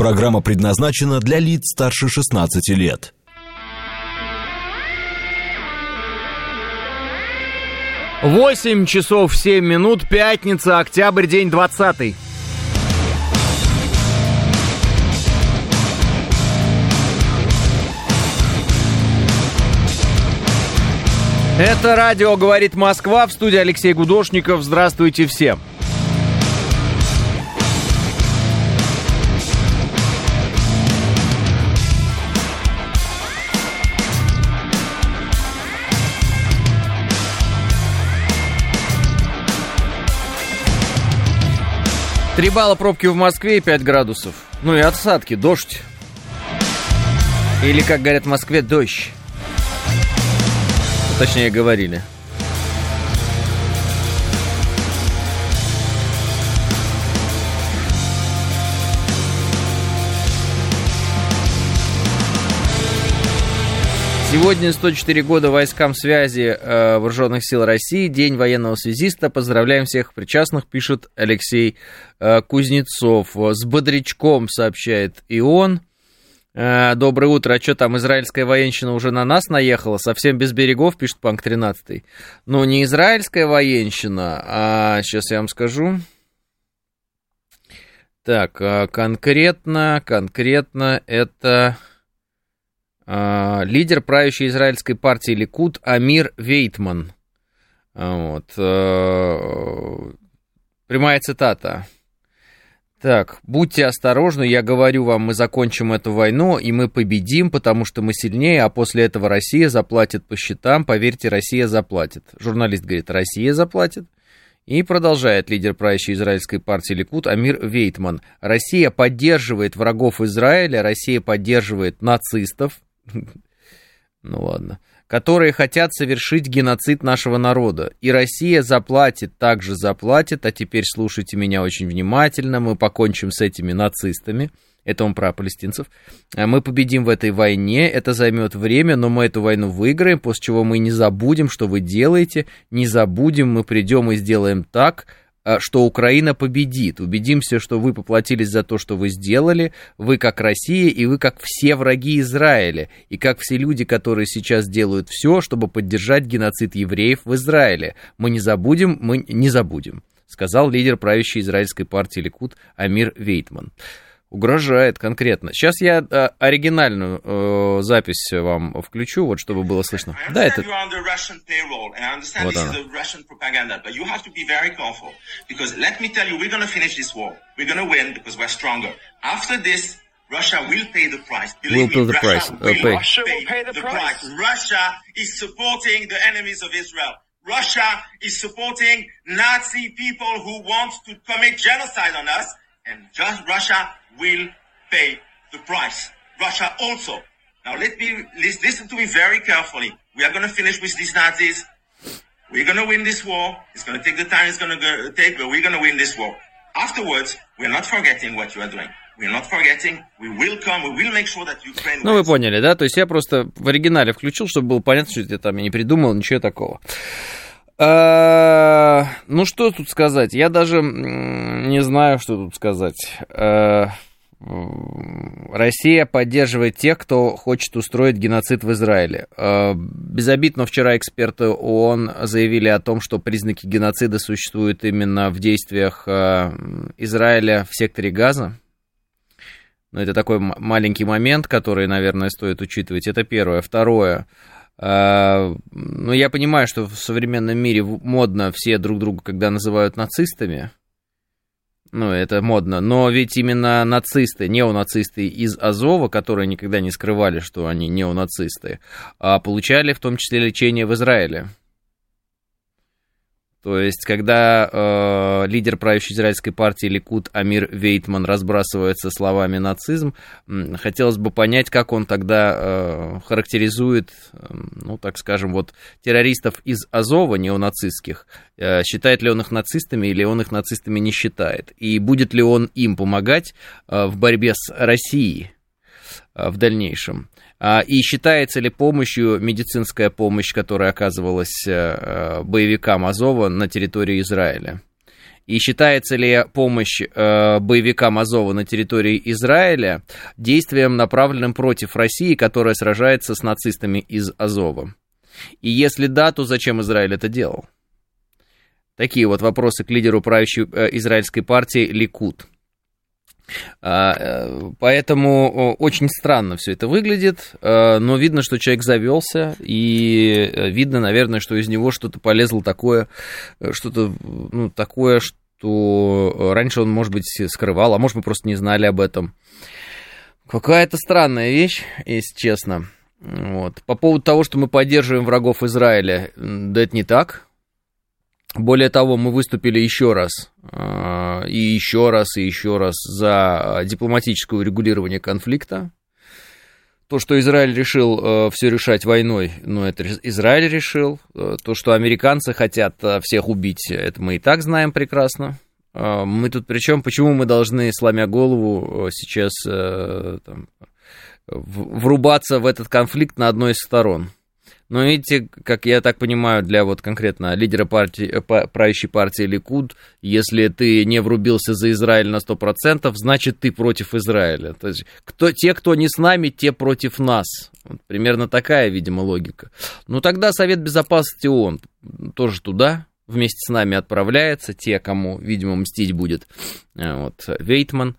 Программа предназначена для лиц старше 16 лет. Восемь часов семь минут, пятница, октябрь, день двадцатый. Это радио «Говорит Москва» в студии Алексей Гудошников. Здравствуйте всем. Три балла пробки в Москве и 5 градусов. Ну и отсадки, дождь. Или, как говорят в Москве, дождь. Точнее, говорили. Сегодня 104 года войскам связи э, Вооруженных сил России, День военного связиста. Поздравляем всех причастных, пишет Алексей э, Кузнецов. С бодрячком сообщает и он. Э, доброе утро. А что там, израильская военщина уже на нас наехала? Совсем без берегов, пишет Панк 13. Ну, не израильская военщина, а сейчас я вам скажу. Так, а конкретно, конкретно это лидер правящей израильской партии Ликут Амир Вейтман. Вот. Э, прямая цитата. Так, будьте осторожны, я говорю вам, мы закончим эту войну, и мы победим, потому что мы сильнее, а после этого Россия заплатит по счетам, поверьте, Россия заплатит. Журналист говорит, Россия заплатит. И продолжает лидер правящей израильской партии Ликут Амир Вейтман. Россия поддерживает врагов Израиля, Россия поддерживает нацистов. Ну ладно. Которые хотят совершить геноцид нашего народа. И Россия заплатит, также заплатит, а теперь слушайте меня очень внимательно, мы покончим с этими нацистами, это он про палестинцев. А мы победим в этой войне, это займет время, но мы эту войну выиграем, после чего мы не забудем, что вы делаете, не забудем, мы придем и сделаем так, что Украина победит. Убедимся, что вы поплатились за то, что вы сделали, вы как Россия, и вы как все враги Израиля, и как все люди, которые сейчас делают все, чтобы поддержать геноцид евреев в Израиле. Мы не забудем, мы не забудем, сказал лидер правящей израильской партии Ликут Амир Вейтман. Угрожает конкретно. Сейчас я э, оригинальную э, запись вам включу, вот чтобы было слышно. Да, это... Вот она. Russia will pay the price. Believe will pay the price. Uh, pay. Russia will pay the price. Russia is supporting the enemies of Israel. Russia is supporting Nazi people who want to commit genocide on us, and just Russia will pay the price. Russia also. Now let me listen to me very carefully. We are going to finish with these Nazis. We're going to win this war. It's going to take the time it's going to take, but we're going to win this war. Afterwards, we're not forgetting what you are doing. Ну, вы поняли, да? То есть я просто в оригинале включил, чтобы было понятно, что я там не придумал, ничего такого. А, ну, что тут сказать? Я даже не знаю, что тут сказать. А, Россия поддерживает тех, кто хочет устроить геноцид в Израиле. А, безобидно вчера эксперты ООН заявили о том, что признаки геноцида существуют именно в действиях Израиля в секторе Газа. Но это такой маленький момент, который, наверное, стоит учитывать. Это первое. Второе. А, ну, я понимаю, что в современном мире модно все друг друга, когда называют нацистами. Ну, это модно. Но ведь именно нацисты, неонацисты из Азова, которые никогда не скрывали, что они неонацисты, а получали в том числе лечение в Израиле. То есть, когда э, лидер правящей израильской партии Ликут Амир Вейтман разбрасывается словами нацизм, хотелось бы понять, как он тогда э, характеризует, э, ну, так скажем, вот террористов из Азова, неонацистских, э, считает ли он их нацистами или он их нацистами не считает, и будет ли он им помогать э, в борьбе с Россией э, в дальнейшем. А, и считается ли помощью медицинская помощь, которая оказывалась э, боевикам Азова на территории Израиля? И считается ли помощь э, боевикам Азова на территории Израиля действием, направленным против России, которая сражается с нацистами из Азова? И если да, то зачем Израиль это делал? Такие вот вопросы к лидеру правящей э, израильской партии Ликут. А, э, поэтому очень странно все это выглядит, э, но видно, что человек завелся, и видно, наверное, что из него что-то полезло такое, что-то ну, такое, что раньше он, может быть, скрывал, а может, мы просто не знали об этом. Какая-то странная вещь, если честно. Вот. По поводу того, что мы поддерживаем врагов Израиля, да это не так. Более того, мы выступили еще раз, а, и еще раз, и еще раз за дипломатическое урегулирование конфликта. То, что Израиль решил э, все решать войной, ну, это Израиль решил. Э, то, что американцы хотят э, всех убить, это мы и так знаем прекрасно. Мы тут причем, почему мы должны, сломя голову, сейчас там, врубаться в этот конфликт на одной из сторон? Но видите, как я так понимаю, для вот конкретно лидера партии, э, правящей партии Ликуд, если ты не врубился за Израиль на 100%, значит ты против Израиля. То есть кто, те, кто не с нами, те против нас. Вот примерно такая, видимо, логика. Ну тогда Совет Безопасности ООН тоже туда вместе с нами отправляется, те, кому, видимо, мстить будет э, вот, Вейтман.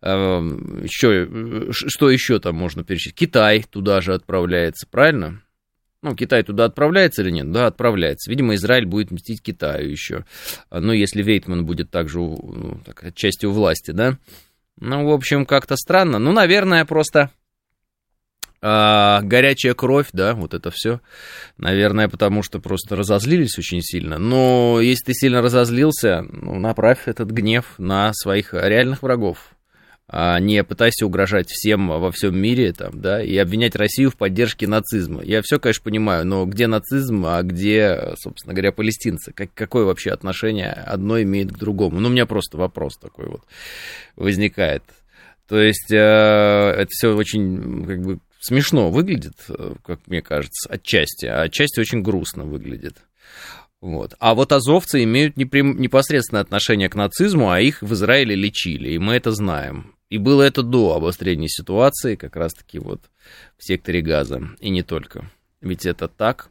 Еще, э, что еще там можно перечислить? Китай туда же отправляется, правильно? Ну, Китай туда отправляется или нет? Да, отправляется. Видимо, Израиль будет мстить Китаю еще. Ну, если Вейтман будет также ну, так, частью власти, да? Ну, в общем, как-то странно. Ну, наверное, просто а, горячая кровь, да, вот это все. Наверное, потому что просто разозлились очень сильно. Но если ты сильно разозлился, ну, направь этот гнев на своих реальных врагов а не пытайся угрожать всем во всем мире, там, да, и обвинять Россию в поддержке нацизма. Я все, конечно, понимаю, но где нацизм, а где, собственно говоря, палестинцы? Как, какое вообще отношение одно имеет к другому? Ну, у меня просто вопрос такой вот возникает. То есть э, это все очень как бы смешно выглядит, э, как мне кажется, отчасти, а отчасти очень грустно выглядит. Вот. А вот азовцы имеют непрям... непосредственное отношение к нацизму, а их в Израиле лечили, и мы это знаем. И было это до обострения ситуации, как раз-таки вот в секторе газа, и не только. Ведь это так.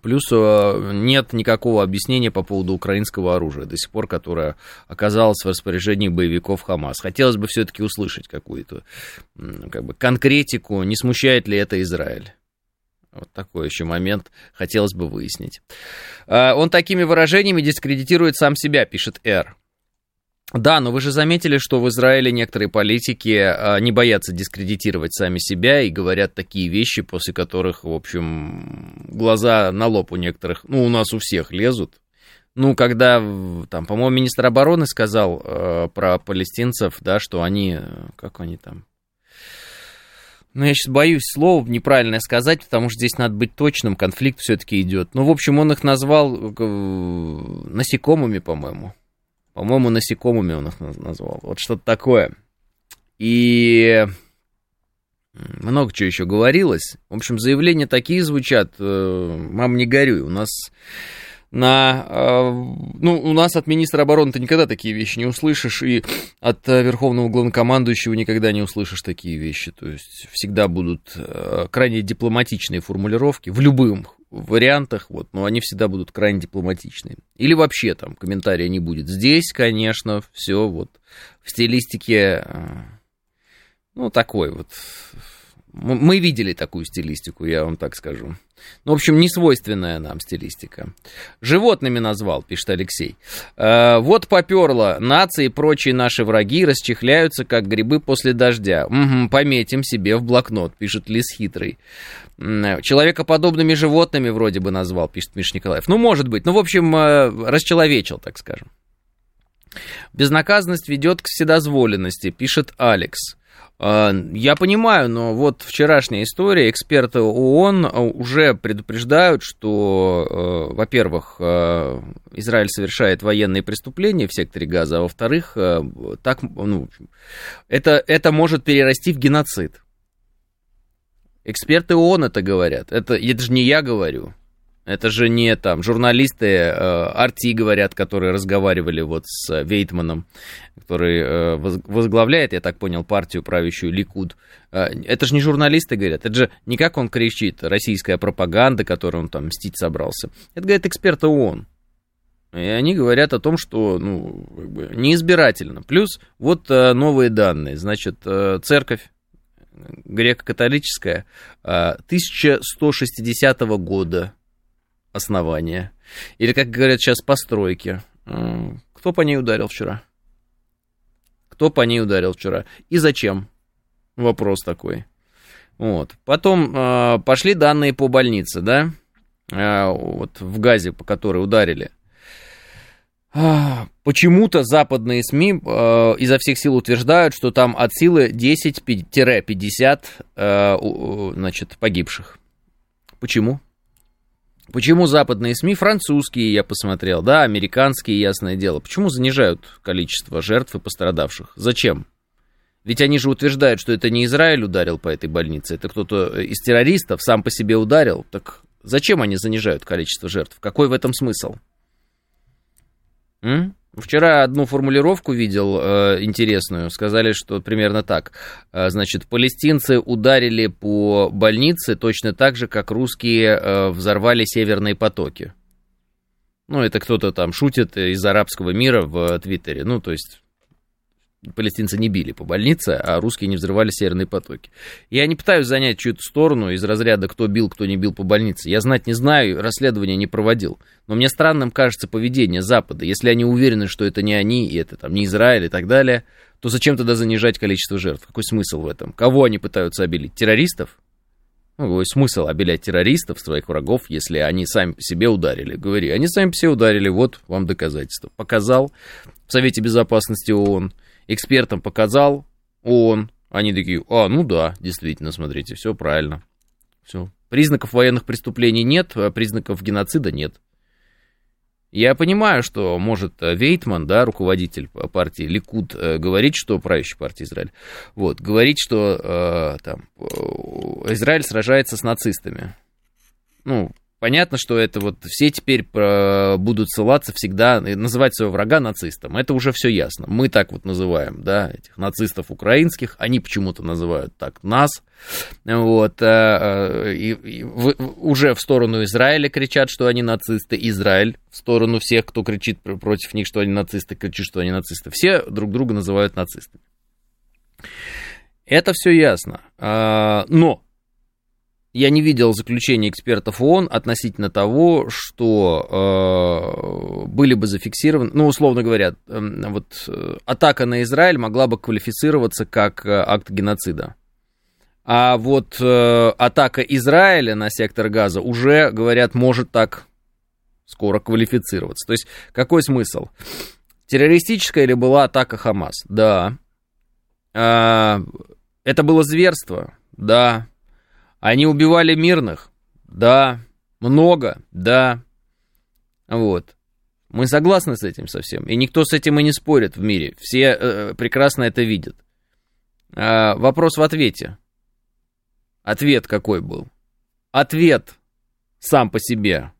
Плюс э, нет никакого объяснения по поводу украинского оружия до сих пор, которое оказалось в распоряжении боевиков Хамас. Хотелось бы все-таки услышать какую-то как бы, конкретику, не смущает ли это Израиль. Вот такой еще момент хотелось бы выяснить. Э, он такими выражениями дискредитирует сам себя, пишет Р. Да, но вы же заметили, что в Израиле некоторые политики а, не боятся дискредитировать сами себя и говорят такие вещи, после которых, в общем, глаза на лоб у некоторых, ну, у нас у всех лезут. Ну, когда, там, по-моему, министр обороны сказал э, про палестинцев, да, что они, как они там, ну, я сейчас боюсь слова неправильное сказать, потому что здесь надо быть точным, конфликт все-таки идет. Ну, в общем, он их назвал э, насекомыми, по-моему. По-моему, насекомыми он их назвал. Вот что-то такое. И много чего еще говорилось. В общем, заявления такие звучат. Э, мам, не горюй. У нас на... Э, ну, у нас от министра обороны ты никогда такие вещи не услышишь, и от э, верховного главнокомандующего никогда не услышишь такие вещи. То есть всегда будут крайне дипломатичные формулировки в любых вариантах, вот, но они всегда будут крайне дипломатичные. Или вообще там комментария не будет. Здесь, конечно, все вот в стилистике, э, ну, такой вот. Мы видели такую стилистику, я вам так скажу. Ну, в общем, не свойственная нам стилистика. Животными назвал, пишет Алексей. Э, вот поперло. Нации и прочие наши враги расчехляются, как грибы после дождя. Угу, пометим себе в блокнот, пишет Лис Хитрый. Человекоподобными животными вроде бы назвал, пишет Миш Николаев. Ну, может быть. Ну, в общем, э, расчеловечил, так скажем. Безнаказанность ведет к вседозволенности, пишет Алекс. А, я понимаю, но вот вчерашняя история, эксперты ООН уже предупреждают, что, э, во-первых, э, Израиль совершает военные преступления в секторе Газа, а во-вторых, э, так, ну, это, это может перерасти в геноцид. Эксперты ООН это говорят, это, это же не я говорю, Это же не там журналисты э, Арти говорят, которые разговаривали вот с Вейтманом, который э, возглавляет, я так понял, партию правящую Ликуд. Э, это же не журналисты говорят, это же не как он кричит, российская пропаганда, которую он там мстить собрался. Это говорят эксперты ООН. И они говорят о том, что ну, как бы неизбирательно. Плюс вот э, новые данные. Значит, э, церковь греко-католическая 1160 года основания. Или, как говорят сейчас, постройки. Кто по ней ударил вчера? Кто по ней ударил вчера? И зачем? Вопрос такой. Вот. Потом э, пошли данные по больнице, да? Э, вот в Газе, по которой ударили. Почему-то западные СМИ э, изо всех сил утверждают, что там от силы 10-50 э, значит, погибших. Почему? Почему западные СМИ, французские, я посмотрел, да, американские, ясное дело, почему занижают количество жертв и пострадавших? Зачем? Ведь они же утверждают, что это не Израиль ударил по этой больнице, это кто-то из террористов сам по себе ударил. Так зачем они занижают количество жертв? Какой в этом смысл? М? Вчера одну формулировку видел э, интересную. Сказали, что примерно так. Э, значит, палестинцы ударили по больнице точно так же, как русские э, взорвали северные потоки. Ну, это кто-то там шутит из арабского мира в Твиттере. Ну, то есть палестинцы не били по больнице, а русские не взрывали северные потоки. Я не пытаюсь занять чью-то сторону из разряда, кто бил, кто не бил по больнице. Я знать не знаю, расследование не проводил. Но мне странным кажется поведение Запада. Если они уверены, что это не они, и это там не Израиль и так далее, то зачем тогда занижать количество жертв? Какой смысл в этом? Кого они пытаются обелить? Террористов? Ну, какой смысл обелять террористов, своих врагов, если они сами по себе ударили? Говори, они сами по себе ударили, вот вам доказательство. Показал в Совете Безопасности ООН экспертам показал он, они такие, а, ну да, действительно, смотрите, все правильно. Все. Признаков военных преступлений нет, а признаков геноцида нет. Я понимаю, что может Вейтман, да, руководитель партии Ликуд, э, говорить, что правящая партия Израиль, вот, говорить, что э, там, э, Израиль сражается с нацистами. Ну, Понятно, что это вот все теперь э, будут ссылаться всегда, называть своего врага нацистом. Это уже все ясно. Мы так вот называем, да, этих нацистов украинских. Они почему-то называют так нас. Вот. Э, э, и, и уже в сторону Израиля кричат, что они нацисты. Израиль в сторону всех, кто кричит против них, что они нацисты, кричит, что они нацисты. Все друг друга называют нацистами. Это все ясно. А, но я не видел заключения экспертов ООН относительно того, что э, были бы зафиксированы, ну, условно говоря, э, вот атака на Израиль могла бы квалифицироваться как э, акт геноцида. А вот э, атака Израиля на сектор газа уже, говорят, может так скоро квалифицироваться. То есть какой смысл? Террористическая или была атака Хамас? Да. А, это было зверство? Да. Они убивали мирных? Да. Много? Да. Вот. Мы согласны с этим совсем. И никто с этим и не спорит в мире. Все э, прекрасно это видят. А, вопрос в ответе. Ответ какой был? Ответ сам по себе.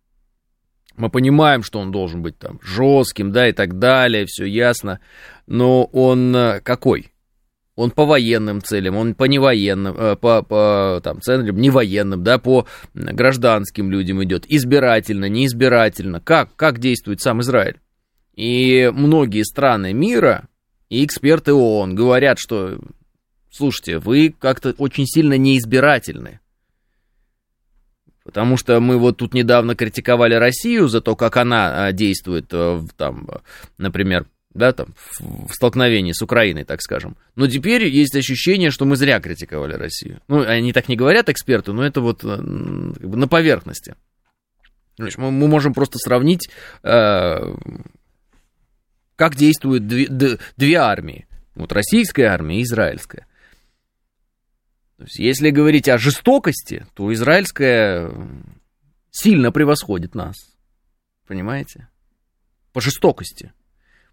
Мы понимаем, что он должен быть там жестким, да, и так далее, все ясно. Но он э, какой? Он по военным целям, он по невоенным, э, по, по там, целям невоенным, да, по гражданским людям идет, избирательно, неизбирательно, как, как действует сам Израиль. И многие страны мира и эксперты ООН говорят, что, слушайте, вы как-то очень сильно неизбирательны. Потому что мы вот тут недавно критиковали Россию за то, как она а, действует, э, там, например, да, там, в столкновении с Украиной, так скажем. Но теперь есть ощущение, что мы зря критиковали Россию. Ну, они так не говорят, эксперты, но это вот э, как бы на поверхности. Значит, мы, мы можем просто сравнить, э, как действуют две, две армии. Вот российская армия и израильская. То есть, если говорить о жестокости, то израильская сильно превосходит нас. Понимаете? По жестокости.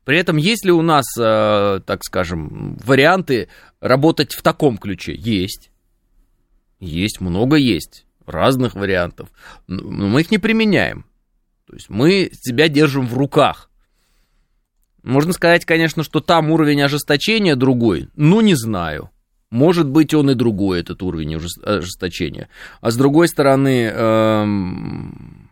При этом есть ли у нас, э, так скажем, варианты работать в таком ключе? Есть. Есть, много есть. разных вариантов, но мы их не применяем. То есть мы себя держим в руках. Можно сказать, конечно, что там уровень ожесточения другой, но не знаю. Может быть, он и другой, этот уровень ожесточения. А с другой стороны, эм,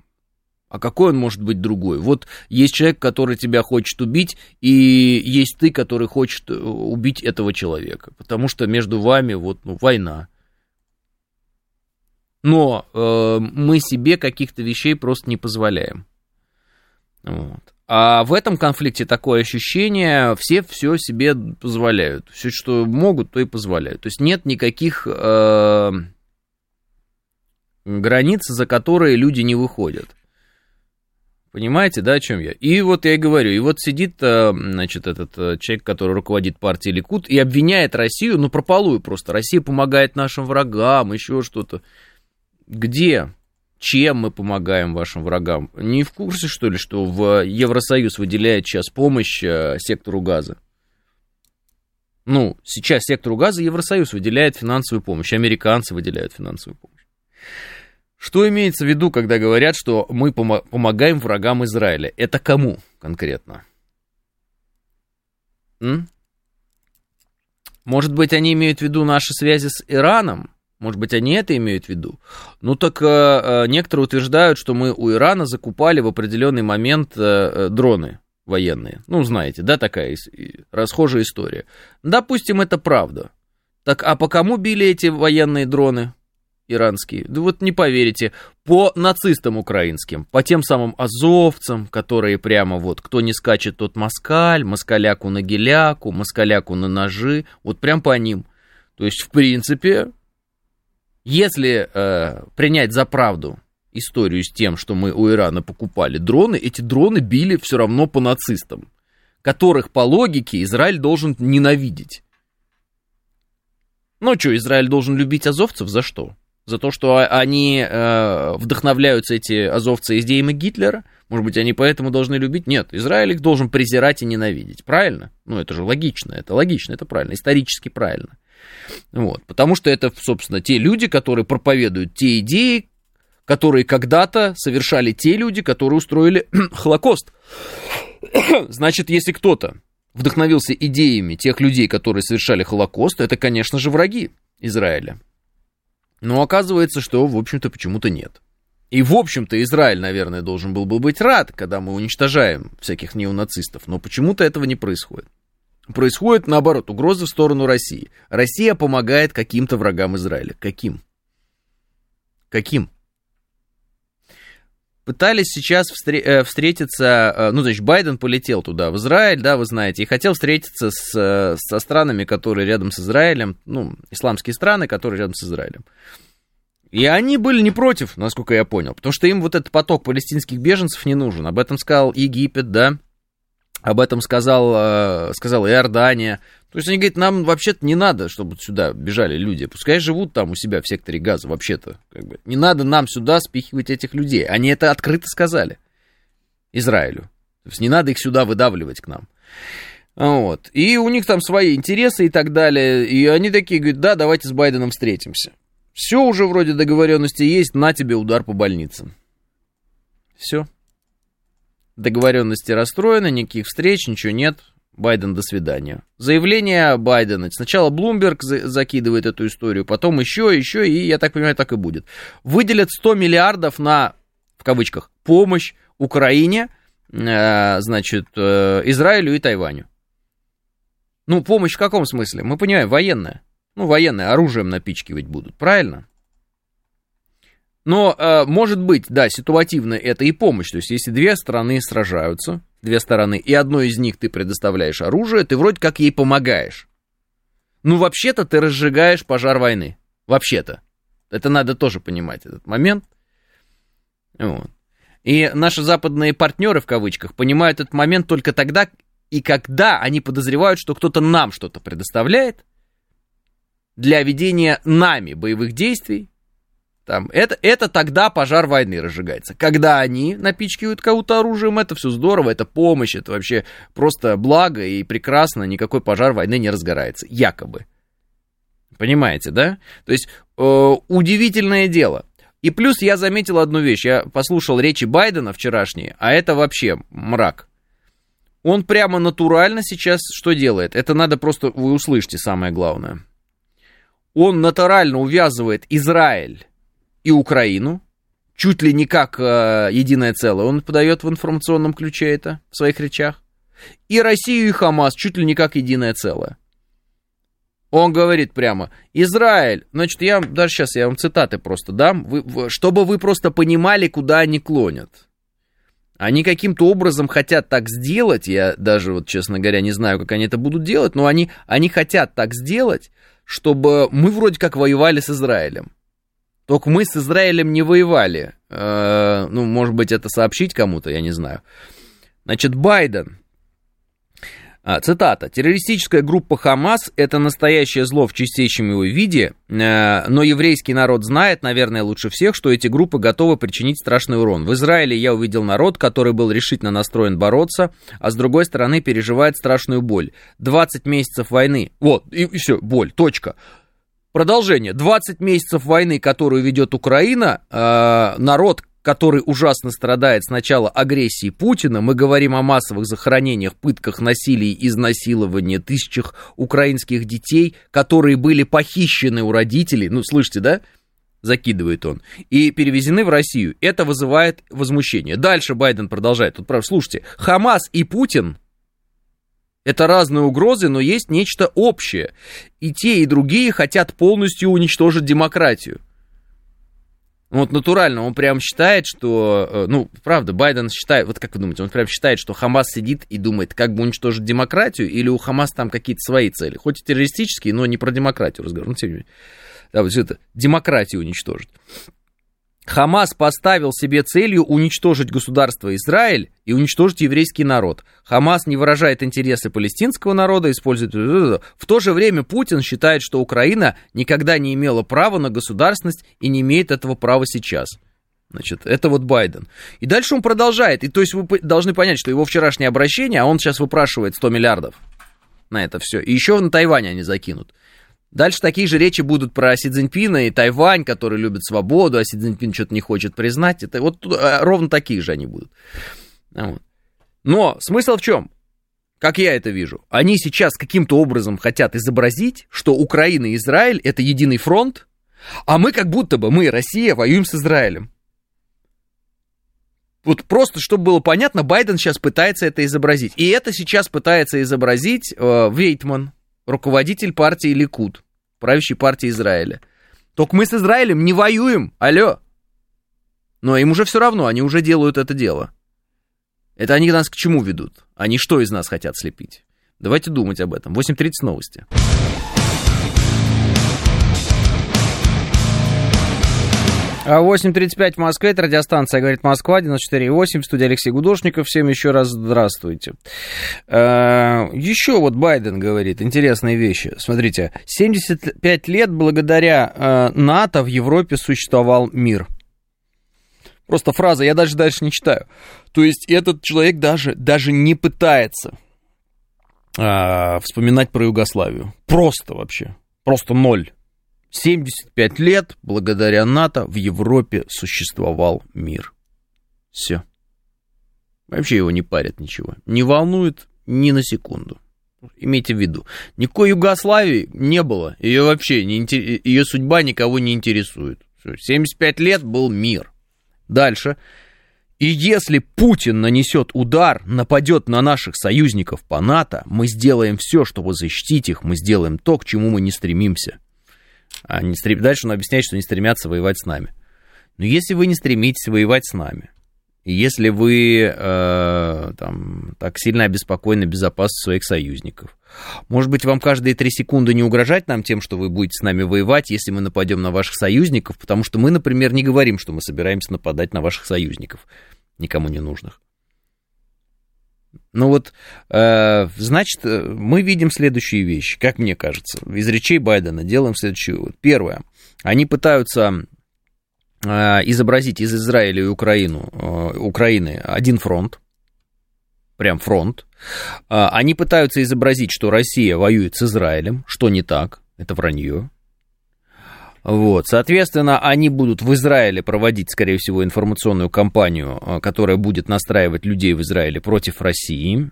а какой он может быть другой? Вот есть человек, который тебя хочет убить, и есть ты, который хочет э, убить этого человека. Потому что между вами вот ну, война. Но э, мы себе каких-то вещей просто не позволяем. Вот. А в этом конфликте такое ощущение, все все себе позволяют. Все, что могут, то и позволяют. То есть нет никаких э, границ, за которые люди не выходят. Понимаете, да, о чем я? И вот я и говорю, и вот сидит, э, значит, этот э, человек, который руководит партией Ликут, и обвиняет Россию, ну, прополую просто. Россия помогает нашим врагам, еще что-то. Где? чем мы помогаем вашим врагам. Не в курсе, что ли, что в Евросоюз выделяет сейчас помощь э, сектору газа? Ну, сейчас сектору газа Евросоюз выделяет финансовую помощь, американцы выделяют финансовую помощь. Что имеется в виду, когда говорят, что мы пом- помогаем врагам Израиля? Это кому конкретно? М? Может быть, они имеют в виду наши связи с Ираном? Может быть, они это имеют в виду? Ну так э, э, некоторые утверждают, что мы у Ирана закупали в определенный момент э, э дроны военные. Ну, знаете, да, такая расхожая история. Допустим, это правда. Так, а по кому били эти военные дроны иранские? Да вот не поверите, по нацистам украинским, по тем самым азовцам, которые прямо вот, кто не скачет, тот москаль, москаляку на геляку, москаляку на ножи, вот прям по ним. То есть, в принципе, если э, принять за правду историю с тем, что мы у Ирана покупали дроны, эти дроны били все равно по нацистам, которых по логике Израиль должен ненавидеть. Ну что, Израиль должен любить азовцев за что? За то, что они э, вдохновляются, эти азовцы, идеями Гитлера? Может быть, они поэтому должны любить? Нет, Израиль их должен презирать и ненавидеть. Правильно? Ну, это же логично, это логично, это правильно, исторически правильно. Вот, потому что это, собственно, те люди, которые проповедуют те идеи, которые когда-то совершали те люди, которые устроили Холокост. Значит, если кто-то вдохновился идеями тех людей, которые совершали Холокост, это, конечно же, враги Израиля. Но оказывается, что, в общем-то, почему-то нет. И, в общем-то, Израиль, наверное, должен был бы быть рад, когда мы уничтожаем всяких неонацистов, но почему-то этого не происходит. Происходит, наоборот, угроза в сторону России. Россия помогает каким-то врагам Израиля. Каким? Каким? Пытались сейчас э, встретиться, э, ну, значит, Байден полетел туда, в Израиль, да, вы знаете, и хотел встретиться с, э, со странами, которые рядом с Израилем, ну, исламские страны, которые рядом с Израилем. И они были не против, насколько я понял, потому что им вот этот поток палестинских беженцев не нужен. Об этом сказал Египет, да, об этом сказал, сказала Иордания. То есть они говорят, нам вообще-то не надо, чтобы сюда бежали люди. Пускай живут там у себя в секторе газа, вообще-то. Как бы. Не надо нам сюда спихивать этих людей. Они это открыто сказали Израилю. То есть не надо их сюда выдавливать к нам. Вот. И у них там свои интересы и так далее. И они такие говорят, да, давайте с Байденом встретимся. Все уже вроде договоренности есть, на тебе удар по больницам. Все. Договоренности расстроены, никаких встреч, ничего нет. Байден, до свидания. Заявление Байдена. Сначала Блумберг закидывает эту историю, потом еще, еще, и, я так понимаю, так и будет. Выделят 100 миллиардов на, в кавычках, помощь Украине, э, значит, э, Израилю и Тайваню. Ну, помощь в каком смысле? Мы понимаем, военная. Ну, военное, оружием напичкивать будут, правильно? Но, э, может быть, да, ситуативно это и помощь. То есть, если две стороны сражаются, две стороны, и одной из них ты предоставляешь оружие, ты вроде как ей помогаешь. Ну, вообще-то ты разжигаешь пожар войны. Вообще-то. Это надо тоже понимать, этот момент. Вот. И наши западные партнеры, в кавычках, понимают этот момент только тогда и когда они подозревают, что кто-то нам что-то предоставляет для ведения нами боевых действий, там, это, это тогда пожар войны разжигается. Когда они напичкивают кого-то оружием, это все здорово, это помощь, это вообще просто благо и прекрасно, никакой пожар войны не разгорается, якобы. Понимаете, да? То есть, э, удивительное дело. И плюс я заметил одну вещь. Я послушал речи Байдена вчерашние, а это вообще мрак. Он прямо натурально сейчас что делает? Это надо просто, вы услышите самое главное. Он натурально увязывает Израиль и Украину, чуть ли не как э, единое целое. Он подает в информационном ключе это в своих речах. И Россию, и Хамас чуть ли не как единое целое. Он говорит прямо, Израиль, значит, я даже сейчас я вам цитаты просто дам, вы, чтобы вы просто понимали, куда они клонят. Они каким-то образом хотят так сделать, я даже вот, честно говоря, не знаю, как они это будут делать, но они, они хотят так сделать, чтобы мы вроде как воевали с Израилем. Только мы с Израилем не воевали. Э, ну, может быть, это сообщить кому-то, я не знаю. Значит, Байден а, цитата. «Террористическая группа Хамас – это настоящее зло в чистейшем его виде, э, но еврейский народ знает, наверное, лучше всех, что эти группы готовы причинить страшный урон. В Израиле я увидел народ, который был решительно настроен бороться, а с другой стороны переживает страшную боль. 20 месяцев войны. Вот, и, и все, боль, точка. Продолжение. 20 месяцев войны, которую ведет Украина, э, народ, который ужасно страдает с начала агрессии Путина. Мы говорим о массовых захоронениях, пытках, насилии, изнасиловании тысячах украинских детей, которые были похищены у родителей. Ну, слышите, да? закидывает он, и перевезены в Россию. Это вызывает возмущение. Дальше Байден продолжает. Тут, правда, слушайте, Хамас и Путин это разные угрозы, но есть нечто общее. И те, и другие хотят полностью уничтожить демократию. Ну, вот натурально, он прям считает, что, э, ну, правда, Байден считает, вот как вы думаете, он прям считает, что Хамас сидит и думает, как бы уничтожить демократию, или у Хамас там какие-то свои цели, хоть и террористические, но не про демократию разговор, ну, тем не менее, да, вот это, демократию уничтожить. Хамас поставил себе целью уничтожить государство Израиль и уничтожить еврейский народ. Хамас не выражает интересы палестинского народа, использует... В то же время Путин считает, что Украина никогда не имела права на государственность и не имеет этого права сейчас. Значит, это вот Байден. И дальше он продолжает. И то есть вы должны понять, что его вчерашнее обращение, а он сейчас выпрашивает 100 миллиардов на это все. И еще на Тайвань они закинут. Дальше такие же речи будут про Си Цзиньпина и Тайвань, который любит свободу, а Си Цзиньпин что-то не хочет признать. Это вот э, ровно такие же они будут. Вот. Но смысл в чем? Как я это вижу? Они сейчас каким-то образом хотят изобразить, что Украина и Израиль это единый фронт, а мы как будто бы, мы, Россия, воюем с Израилем. Вот просто, чтобы было понятно, Байден сейчас пытается это изобразить. И это сейчас пытается изобразить э, Вейтман, руководитель партии Ликуд правящей партии Израиля. Только мы с Израилем не воюем, алло. Но им уже все равно, они уже делают это дело. Это они нас к чему ведут? Они что из нас хотят слепить? Давайте думать об этом. 8.30 новости. 8.35 в Москве, это радиостанция «Говорит Москва», 94.8, в студии Алексей Гудошников. Всем еще раз здравствуйте. Э, еще вот Байден говорит интересные вещи. Смотрите, 75 лет благодаря э, НАТО в Европе существовал мир. Просто фраза, я даже дальше не читаю. То есть этот человек даже, даже не пытается вспоминать про Югославию. Просто вообще. Просто ноль. 75 лет благодаря НАТО в Европе существовал мир. Все. Вообще его не парят ничего. Не волнует ни на секунду. Имейте в виду. Никакой Югославии не было. Ее вообще не ее судьба никого не интересует. 75 лет был мир. Дальше. И если Путин нанесет удар, нападет на наших союзников по НАТО, мы сделаем все, чтобы защитить их, мы сделаем то, к чему мы не стремимся. А не стрем... Дальше он объясняет, что не стремятся воевать с нами. Но если вы не стремитесь воевать с нами, и если вы э, там, так сильно обеспокоены безопасностью своих союзников, может быть, вам каждые три секунды не угрожать нам тем, что вы будете с нами воевать, если мы нападем на ваших союзников, потому что мы, например, не говорим, что мы собираемся нападать на ваших союзников, никому не нужных. Ну вот, э, значит, э, мы видим следующие вещи, как мне кажется. Из речей Байдена делаем следующее. Вот, первое. Они пытаются э, изобразить из Израиля и Украину, Украины один фронт, прям фронт. Они пытаются изобразить, что Россия воюет с Израилем, что не так, это вранье. Вот, соответственно, они будут в Израиле проводить, скорее всего, информационную кампанию, э, которая будет настраивать людей в Израиле против России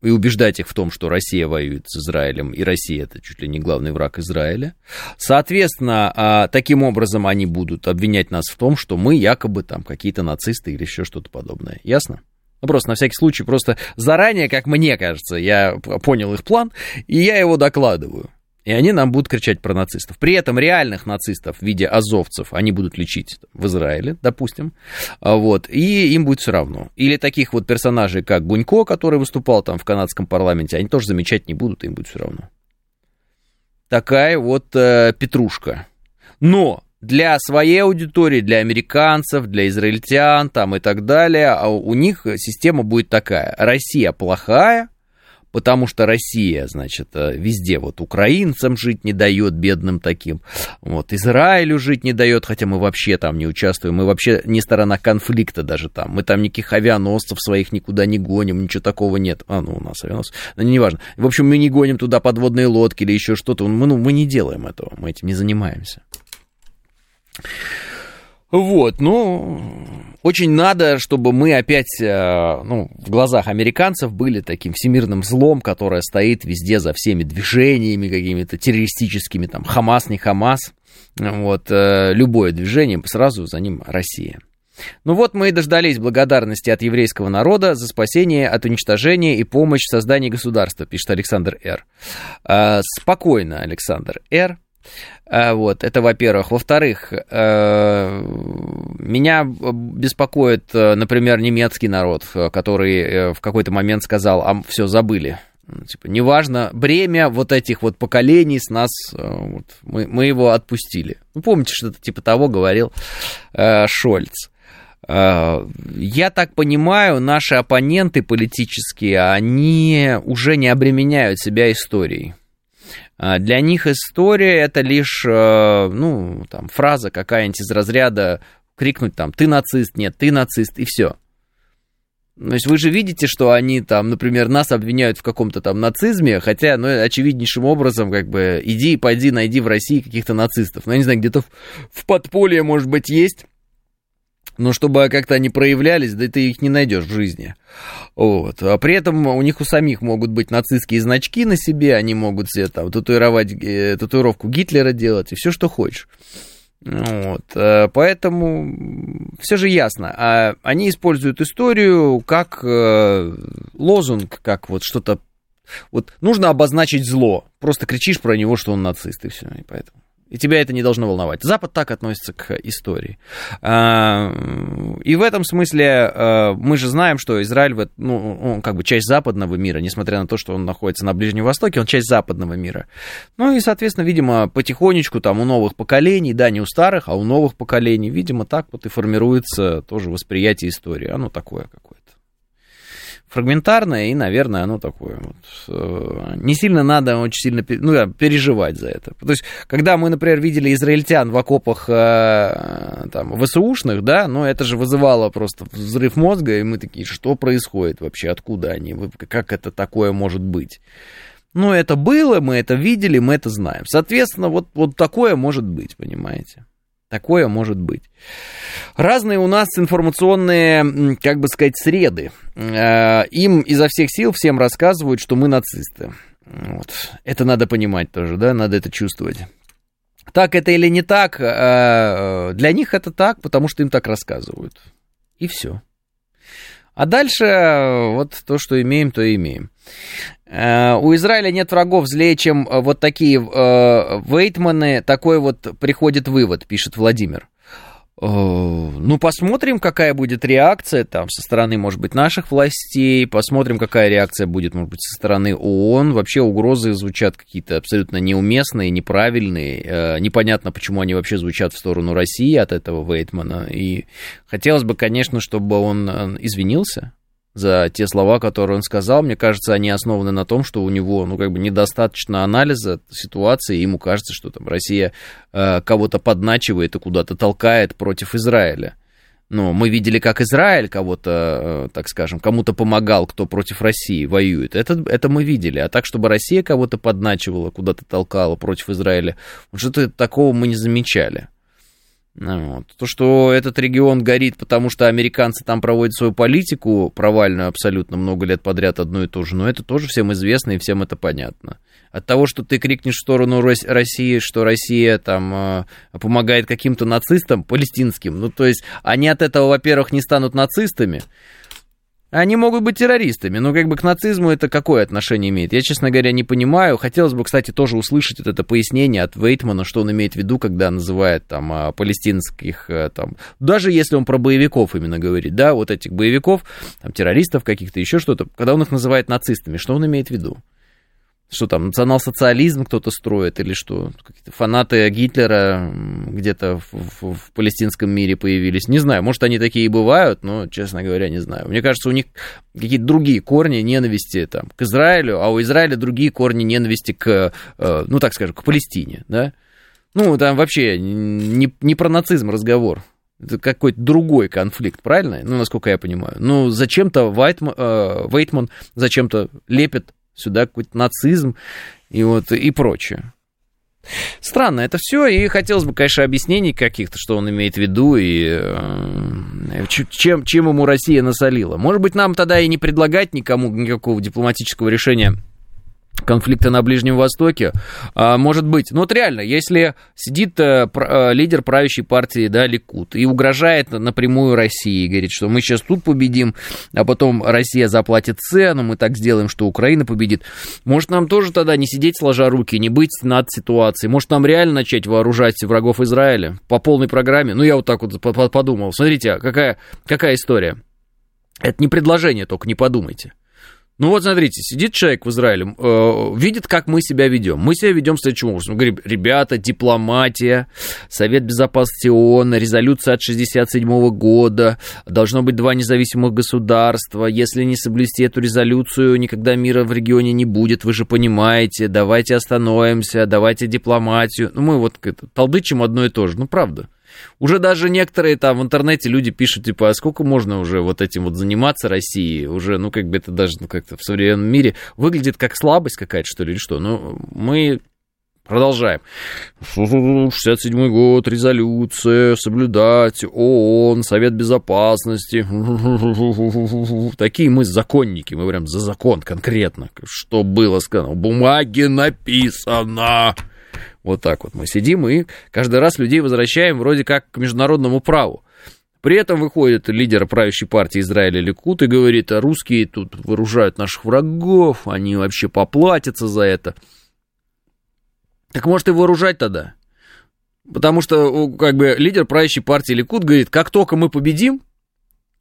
и убеждать их в том, что Россия воюет с Израилем, и Россия это чуть ли не главный враг Израиля. Соответственно, а, таким образом они будут обвинять нас в том, что мы якобы там какие-то нацисты или еще что-то подобное. Ясно? Ну, просто на всякий случай, просто заранее, как мне кажется, я понял их план, и я его докладываю. И они нам будут кричать про нацистов. При этом реальных нацистов в виде азовцев они будут лечить в Израиле, допустим. А вот, и им будет все равно. Или таких вот персонажей, как Гунько, который выступал там в канадском парламенте, они тоже замечать не будут, им будет все равно. Такая вот э, петрушка. Но для своей аудитории, для американцев, для израильтян там и так далее, а у них система будет такая. Россия плохая, потому что Россия, значит, э, везде вот украинцам жить не дает, бедным таким, вот, Израилю жить не дает, хотя мы вообще там не участвуем, мы вообще не сторона конфликта даже там, мы там никаких авианосцев своих никуда не гоним, ничего такого нет, а, ну, у нас авианосцы, но ну, неважно, в общем, мы не гоним туда подводные лодки или еще что-то, мы, ну, мы не делаем этого, мы этим не занимаемся. Вот, ну, очень надо, чтобы мы опять, э, ну, в глазах американцев были таким всемирным злом, которое стоит везде за всеми движениями какими-то террористическими, там, Хамас, не Хамас, вот, э, любое движение, сразу за ним Россия. Ну вот мы и дождались благодарности от еврейского народа за спасение от уничтожения и помощь в создании государства, пишет Александр Р. Э, спокойно, Александр Р. А, вот, это во-первых. Во-вторых, э, меня беспокоит, э, например, немецкий народ, который э, в какой-то момент сказал, а все, забыли. Ну, типа, неважно, бремя вот этих вот поколений с нас, вот, мы, мы его отпустили. Вы помните, что-то типа того говорил э, Шольц. Я так понимаю, наши оппоненты политические, они уже не обременяют себя историей. А, для них история это лишь, э, ну, там, фраза какая-нибудь из разряда крикнуть там «ты нацист», «нет, ты нацист» и все. То есть вы же видите, что они там, например, нас обвиняют в каком-то там нацизме, хотя, ну, очевиднейшим образом, как бы, иди и пойди, найди в России каких-то нацистов. Ну, я не знаю, где-то в, в подполье, может быть, есть но чтобы как-то они проявлялись, да ты их не найдешь в жизни. Вот. А при этом у них у самих могут быть нацистские значки на себе, они могут себе там татуировать, э, татуировку Гитлера делать и все, что хочешь. Вот. Э, поэтому все же ясно. А они используют историю как э, лозунг, как вот что-то... Вот нужно обозначить зло. Просто кричишь про него, что он нацист, и все. И поэтому. И тебя это не должно волновать. Запад так относится к истории. А, и в этом смысле а, мы же знаем, что Израиль, ну, он как бы часть западного мира, несмотря на то, что он находится на Ближнем Востоке, он часть западного мира. Ну и, соответственно, видимо, потихонечку там у новых поколений, да, не у старых, а у новых поколений, видимо, так вот и формируется тоже восприятие истории. Оно такое какое-то фрагментарное, и, наверное, оно такое вот. Э, не сильно надо очень сильно ну, переживать за это. То есть, когда мы, например, видели израильтян в окопах э, там, ВСУшных, да, но ну, это же вызывало просто взрыв мозга, и мы такие, что происходит вообще, откуда они, как это такое может быть? Ну, это было, мы это видели, мы это знаем. Соответственно, вот, вот такое может быть, понимаете? Такое может быть. Разные у нас информационные, как бы сказать, среды. Э, им изо всех сил всем рассказывают, что мы нацисты. Вот. Это надо понимать тоже, да, надо это чувствовать. Так это или не так, э, для них это так, потому что им так рассказывают. И все. А дальше э, вот то, что имеем, то имеем. Э, у Израиля нет врагов злее, чем э, вот такие вейтманы. Такой вот приходит вывод, пишет Владимир. Э, ну, посмотрим, какая будет реакция там со стороны, может быть, наших властей, посмотрим, какая реакция будет, может быть, со стороны ООН. Вообще угрозы звучат какие-то абсолютно неуместные, неправильные. Э, непонятно, почему они вообще звучат в сторону России от этого Вейтмана. И хотелось бы, конечно, чтобы он э, извинился за те слова, которые он сказал. Мне кажется, они основаны на том, что у него, ну, как бы недостаточно анализа ситуации, и ему кажется, что там Россия э, кого-то подначивает и куда-то толкает против Израиля. Но мы видели, как Израиль кого-то, э, так скажем, кому-то помогал, кто против России воюет. Это, это мы видели. А так, чтобы Россия кого-то подначивала, куда-то толкала против Израиля, что-то такого мы не замечали. Ну вот. То, что этот регион горит, потому что американцы там проводят свою политику провальную абсолютно много лет подряд одно и то же, но это тоже всем известно и всем это понятно. От того, что ты крикнешь в сторону России, что Россия там э, помогает каким-то нацистам палестинским, ну то есть они от этого, во-первых, не станут нацистами, они могут быть террористами, но как бы к нацизму это какое отношение имеет? Я, честно говоря, не понимаю. Хотелось бы, кстати, тоже услышать вот это пояснение от Вейтмана, что он имеет в виду, когда называет там а, палестинских, э, там, даже если он про боевиков именно говорит, да, вот этих боевиков, там, террористов каких-то, еще что-то, когда он их называет нацистами, что он имеет в виду? Что там, национал-социализм кто-то строит, или что, какие-то фанаты Гитлера где-то в, в, в палестинском мире появились. Не знаю, может, они такие и бывают, но, честно говоря, не знаю. Мне кажется, у них какие-то другие корни ненависти там, к Израилю, а у Израиля другие корни ненависти к, э, ну, так скажем, к Палестине, да? Ну, там вообще не, не про нацизм разговор. Это какой-то другой конфликт, правильно? Ну, насколько я понимаю. Ну, зачем-то Вайтман, э, Вейтман зачем-то лепит сюда какой-то нацизм и вот и прочее. Странно это все, и хотелось бы, конечно, объяснений каких-то, что он имеет в виду, и э, чем, чем ему Россия насолила. Может быть, нам тогда и не предлагать никому никакого дипломатического решения конфликта на Ближнем Востоке. А, может быть. Ну вот реально, если сидит а, а, лидер правящей партии, да, Ликут, и угрожает напрямую России, говорит, что мы сейчас тут победим, а потом Россия заплатит цену, мы так сделаем, что Украина победит. Может нам тоже тогда не сидеть сложа руки, не быть над ситуацией? Может нам реально начать вооружать врагов Израиля по полной программе? Ну я вот так вот подумал. Смотрите, какая, какая история. Это не предложение, только не подумайте. Ну вот смотрите, сидит человек в Израиле, э, видит, как мы себя ведем. Мы себя ведем следующим образом. Мы говорим, ребята, дипломатия, Совет Безопасности ООН, резолюция от 67 года, должно быть два независимых государства. Если не соблюсти эту резолюцию, никогда мира в регионе не будет, вы же понимаете. Давайте остановимся, давайте дипломатию. Ну мы вот толдычим одно и то же, ну правда. Уже даже некоторые там в интернете люди пишут, типа, а сколько можно уже вот этим вот заниматься России? Уже, ну, как бы это даже ну, как-то в современном мире выглядит как слабость какая-то, что ли, или что? Ну, мы Продолжаем. 67 год, резолюция, соблюдать, ООН, Совет Безопасности. Такие мы законники, мы прям за закон конкретно. Что было сказано? В бумаге написано. Вот так вот мы сидим и каждый раз людей возвращаем вроде как к международному праву. При этом выходит лидер правящей партии Израиля Ликут и говорит, а русские тут вооружают наших врагов, они вообще поплатятся за это. Так может и вооружать тогда? Потому что как бы лидер правящей партии Ликут говорит, как только мы победим,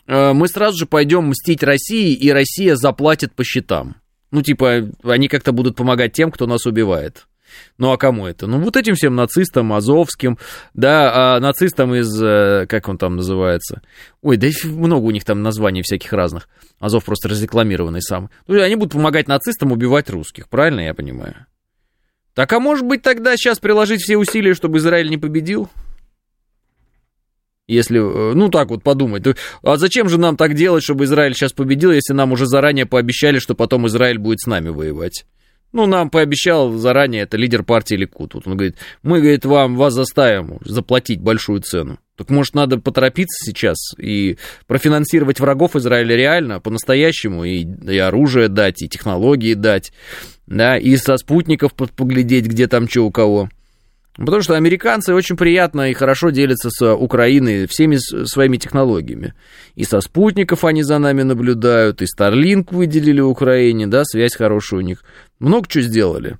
э, мы сразу же пойдем мстить России, и Россия заплатит по счетам. Ну, типа, они как-то будут помогать тем, кто нас убивает. Ну а кому это? Ну вот этим всем нацистам, азовским, да, а нацистам из, э, как он там называется? Ой, да много у них там названий всяких разных. Азов просто разрекламированный сам. Ну, они будут помогать нацистам убивать русских, правильно я понимаю? Так а может быть тогда сейчас приложить все усилия, чтобы Израиль не победил? Если, э, ну так вот подумать, а зачем же нам так делать, чтобы Израиль сейчас победил, если нам уже заранее пообещали, что потом Израиль будет с нами воевать? Ну, нам пообещал заранее, это лидер партии Ликут. Вот он говорит, мы, говорит, вам, вас заставим заплатить большую цену. Так может надо поторопиться сейчас и профинансировать врагов Израиля реально, по-настоящему, и, и оружие дать, и технологии дать, да, и со спутников поглядеть, где там что у кого. Потому что американцы очень приятно и хорошо делятся с Украиной всеми своими технологиями. И со спутников они за нами наблюдают, и Starlink выделили Украине, да, связь хорошая у них. Много чего сделали.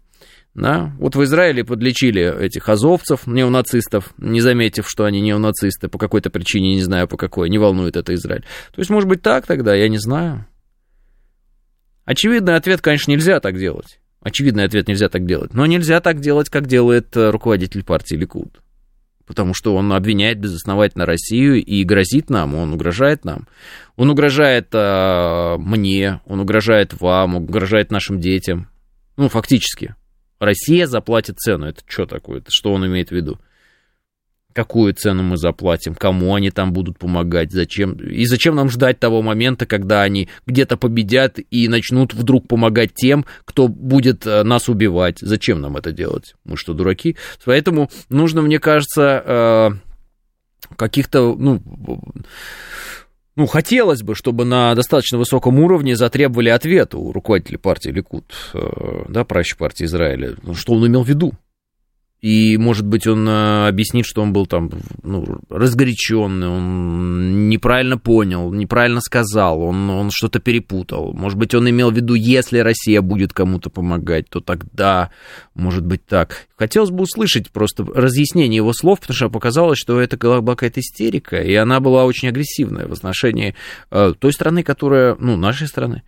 Да? Вот в Израиле подлечили этих азовцев, неонацистов, не заметив, что они неонацисты по какой-то причине, не знаю по какой, не волнует это Израиль. То есть, может быть, так тогда, я не знаю. Очевидный ответ, конечно, нельзя так делать. Очевидный ответ нельзя так делать. Но нельзя так делать, как делает э, руководитель партии Ликуд. Потому что он обвиняет безосновательно Россию и грозит нам, он угрожает нам. Он угрожает э, мне, он угрожает вам, угрожает нашим детям. Ну, фактически. Россия заплатит цену. Это что такое? Это что он имеет в виду? Какую цену мы заплатим, кому они там будут помогать, зачем, и зачем нам ждать того момента, когда они где-то победят и начнут вдруг помогать тем, кто будет э, нас убивать, зачем нам это делать, мы что, дураки? Поэтому нужно, мне кажется, э, каких-то, ну, ну, хотелось бы, чтобы на достаточно высоком уровне затребовали ответ у руководителя партии Ликут, э, да, правящей партии Израиля, ну, что он имел в виду. И, может быть, он э, объяснит, что он был там ну, разгоряченный, он неправильно понял, неправильно сказал, он, он что-то перепутал. Может быть, он имел в виду, если Россия будет кому-то помогать, то тогда, может быть, так. Хотелось бы услышать просто разъяснение его слов, потому что показалось, что это была какая-то истерика, и она была очень агрессивная в отношении э, той страны, которая, ну, нашей страны,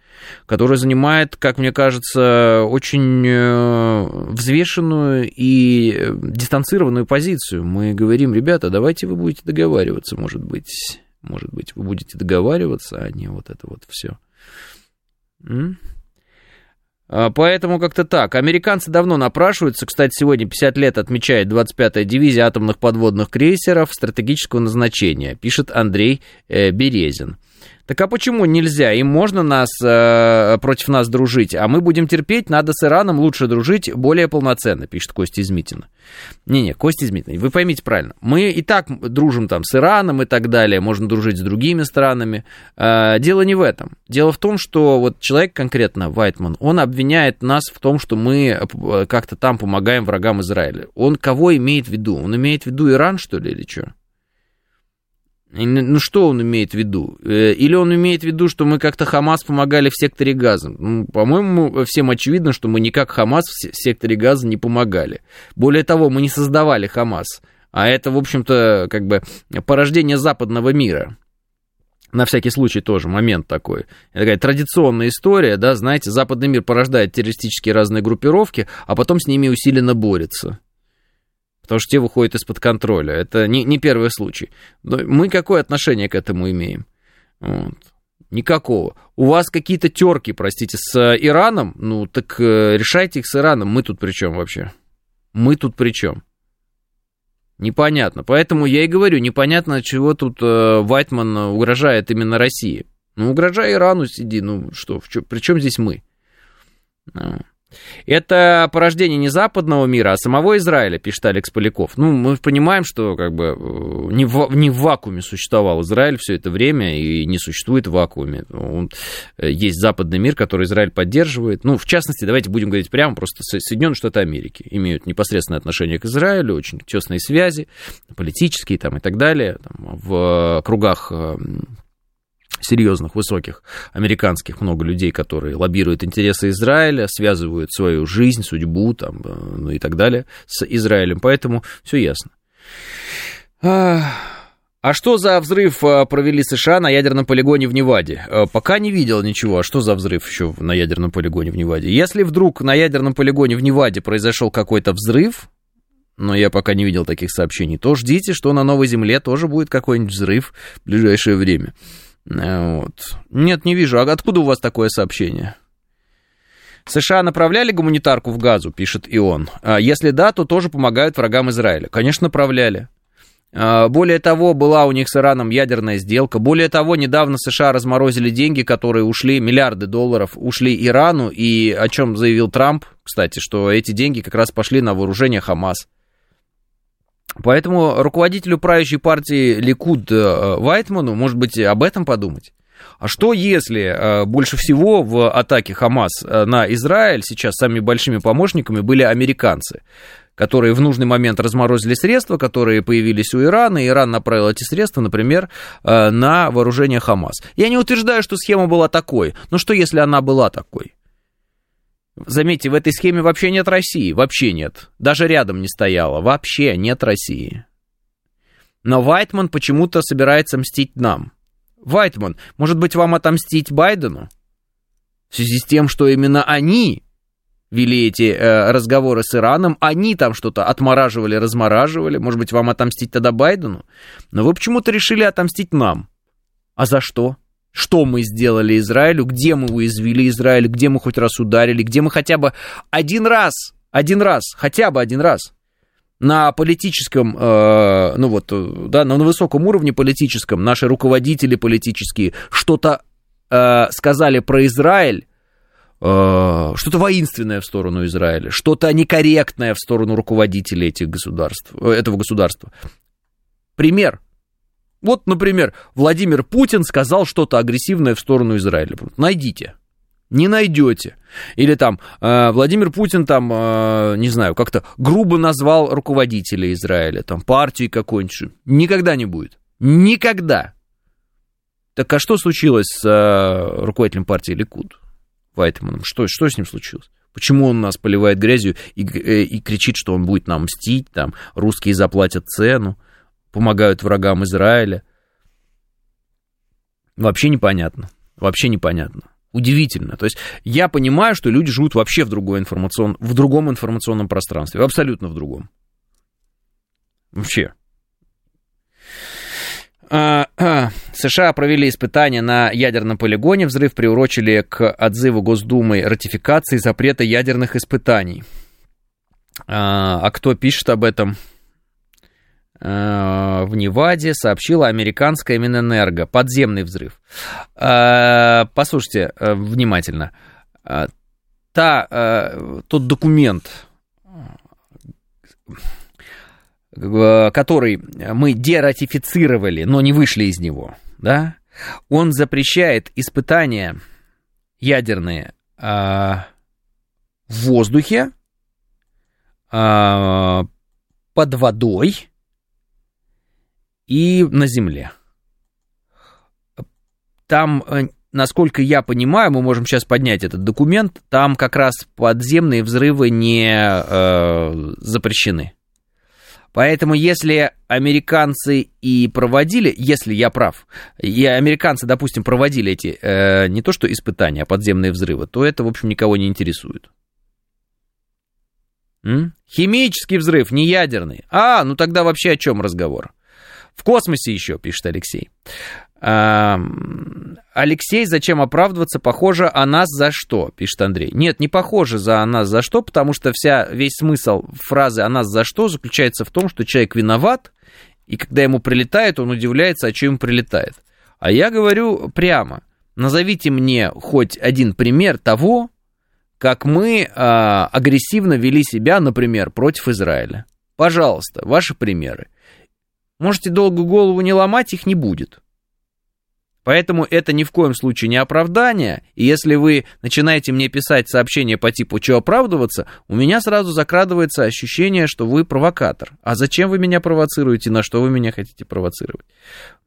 которая занимает, как мне кажется, очень э, взвешенную и дистанцированную позицию. Мы говорим, ребята, давайте вы будете договариваться, может быть, может быть, вы будете договариваться, а не вот это вот все. А, поэтому как-то так. Американцы давно напрашиваются. Кстати, сегодня 50 лет отмечает 25-я дивизия атомных подводных крейсеров стратегического назначения, пишет Андрей э, Березин. Так а почему нельзя? Им можно нас э, против нас дружить, а мы будем терпеть, надо с Ираном лучше дружить более полноценно, пишет Костя Измитина. Не-не, Костя Измитин, вы поймите правильно. Мы и так дружим там с Ираном и так далее, можно дружить с другими странами. Э, дело не в этом. Дело в том, что вот человек конкретно, Вайтман, он обвиняет нас в том, что мы э, как-то там помогаем врагам Израиля. Он кого имеет в виду? Он имеет в виду Иран, что ли, или что? Ну, что он имеет в виду? Э, или он имеет в виду, что мы как-то Хамас помогали в секторе газа? Ну, по-моему, всем очевидно, что мы никак Хамас в секторе газа не помогали. Более того, мы не создавали Хамас. А это, в общем-то, как бы порождение западного мира. На всякий случай тоже момент такой. Это такая традиционная история, да, знаете, западный мир порождает террористические разные группировки, а потом с ними усиленно борется потому что те выходят из-под контроля. Это не, не первый случай. Но мы какое отношение к этому имеем? Вот. Никакого. У вас какие-то терки, простите, с Ираном? Ну, так э, решайте их с Ираном. Мы тут при чем вообще? Мы тут при чем? Непонятно. Поэтому я и говорю, непонятно, чего тут э, Вайтман угрожает именно России. Ну, угрожай Ирану, сиди. Ну, что, в чё, при чем здесь мы? Это порождение не западного мира, а самого Израиля, пишет Алекс Поляков. Ну, мы понимаем, что как бы э, не в, не в вакууме существовал Израиль все это время и не существует в вакууме. Он, э, есть западный мир, который Израиль поддерживает. Ну, в частности, давайте будем говорить прямо, просто Соединенные Штаты Америки имеют непосредственное отношение к Израилю, очень тесные связи, политические там и так далее, там, в кругах э, серьезных, высоких американских много людей, которые лоббируют интересы Израиля, связывают свою жизнь, судьбу там, э, ну и так далее с Израилем. Поэтому все ясно. А что за взрыв э, провели США на ядерном полигоне в Неваде? Э, пока не видел ничего. А что за взрыв еще на ядерном полигоне в Неваде? Если вдруг на ядерном полигоне в Неваде произошел какой-то взрыв, но я пока не видел таких сообщений, то ждите, что на Новой Земле тоже будет какой-нибудь взрыв в ближайшее время. Э, вот. Нет, не вижу. А откуда у вас такое сообщение? США направляли гуманитарку в Газу, пишет и он. А если да, то тоже помогают врагам Израиля. Конечно, направляли. А, более того, была у них с Ираном ядерная сделка. Более того, недавно США разморозили деньги, которые ушли, миллиарды долларов, ушли Ирану. И о чем заявил Трамп, кстати, что эти деньги как раз пошли на вооружение Хамас. Поэтому руководителю правящей партии Ликуд э, Вайтману, может быть, об этом подумать. А что если э, больше всего в атаке Хамас э, на Израиль сейчас самыми большими помощниками были американцы, которые в нужный момент разморозили средства, которые появились у Ирана, и Иран направил эти средства, например, на вооружение Хамас. Я не утверждаю, что схема была такой, но что если она была такой? Заметьте, в этой схеме вообще нет России, вообще нет. Даже рядом не стояло, вообще нет России. Но Вайтман почему-то собирается мстить нам. Вайтман, может быть, вам отомстить Байдену? В связи с тем, что именно они вели эти э, разговоры с Ираном, они там что-то отмораживали, размораживали, может быть, вам отомстить тогда Байдену? Но вы почему-то решили отомстить нам. А за что? Что мы сделали Израилю, где мы уязвили Израиль, где мы хоть раз ударили, где мы хотя бы один раз, один раз, хотя бы один раз на политическом, э, ну вот, да, на высоком уровне политическом наши руководители политические что-то э, сказали про Израиль, э, что-то воинственное в сторону Израиля, что-то некорректное в сторону руководителей этих государств, э, этого государства. Пример. Вот, например, Владимир Путин сказал что-то агрессивное в сторону Израиля. Найдите не найдете. Или там э, Владимир Путин там, э, не знаю, как-то грубо назвал руководителя Израиля, там партии какой-нибудь. Никогда не будет. Никогда. Так а что случилось с э, руководителем партии Ликуд, Вайтманом? Что, что с ним случилось? Почему он нас поливает грязью и, и кричит, что он будет нам мстить, там, русские заплатят цену, помогают врагам Израиля? Вообще непонятно. Вообще непонятно. Удивительно. То есть я понимаю, что люди живут вообще в, другой информацион... в другом информационном пространстве. Абсолютно в другом. Вообще. А, а, США провели испытания на ядерном полигоне. Взрыв приурочили к отзыву Госдумы ратификации запрета ядерных испытаний. А, а кто пишет об этом? Э, в Неваде сообщила американская Минэнерго. Подземный взрыв. Э, послушайте э, внимательно. Та, тот документ, который мы дератифицировали, но не вышли из него, да, он запрещает испытания ядерные в воздухе, под водой, и на Земле. Там, э, насколько я понимаю, мы можем сейчас поднять этот документ, там как раз подземные взрывы не э, запрещены. Поэтому если американцы и проводили, если я прав, и американцы, допустим, проводили эти э, не то что испытания, а подземные взрывы, то это, в общем, никого не интересует. М? Химический взрыв, не ядерный. А, ну тогда вообще о чем разговор? В космосе еще, пишет Алексей. Алексей, зачем оправдываться? Похоже, о нас за что, пишет Андрей. Нет, не похоже за нас за что, потому что вся, весь смысл фразы о нас за что заключается в том, что человек виноват, и когда ему прилетает, он удивляется, о чем ему прилетает. А я говорю прямо, назовите мне хоть один пример того, как мы э, агрессивно вели себя, например, против Израиля. Пожалуйста, ваши примеры. Можете долго голову не ломать, их не будет. Поэтому это ни в коем случае не оправдание, и если вы начинаете мне писать сообщения по типу «что оправдываться», у меня сразу закрадывается ощущение, что вы провокатор. А зачем вы меня провоцируете, на что вы меня хотите провоцировать?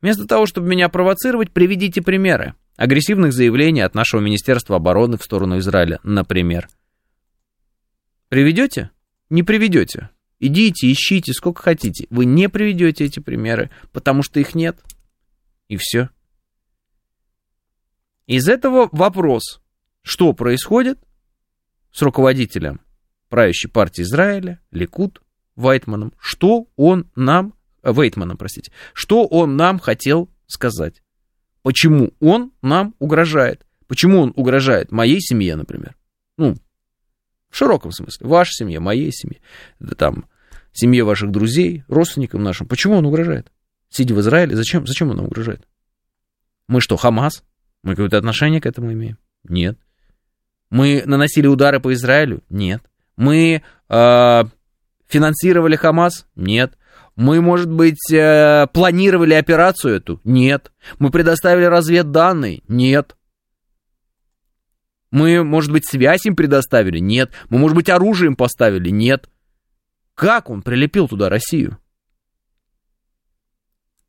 Вместо того, чтобы меня провоцировать, приведите примеры агрессивных заявлений от нашего Министерства обороны в сторону Израиля, например. Приведете? Не приведете. Идите, ищите, сколько хотите. Вы не приведете эти примеры, потому что их нет. И все. Из этого вопрос, что происходит с руководителем правящей партии Израиля, Ликут, Вайтманом, что он нам, э, Вейтманом, простите, что он нам хотел сказать. Почему он нам угрожает? Почему он угрожает моей семье, например? Ну, в широком смысле. Вашей семье, моей семье, там, семье ваших друзей, родственникам нашим. Почему он угрожает? Сидя в Израиле, зачем, зачем он нам угрожает? Мы что, Хамас? Мы какое-то отношение к этому имеем? Нет. Мы наносили удары по Израилю? Нет. Мы э, финансировали Хамас? Нет. Мы, может быть, э, планировали операцию эту? Нет. Мы предоставили разведданные? Нет. Мы, может быть, связь им предоставили? Нет. Мы, может быть, оружие им поставили? Нет. Как он прилепил туда Россию?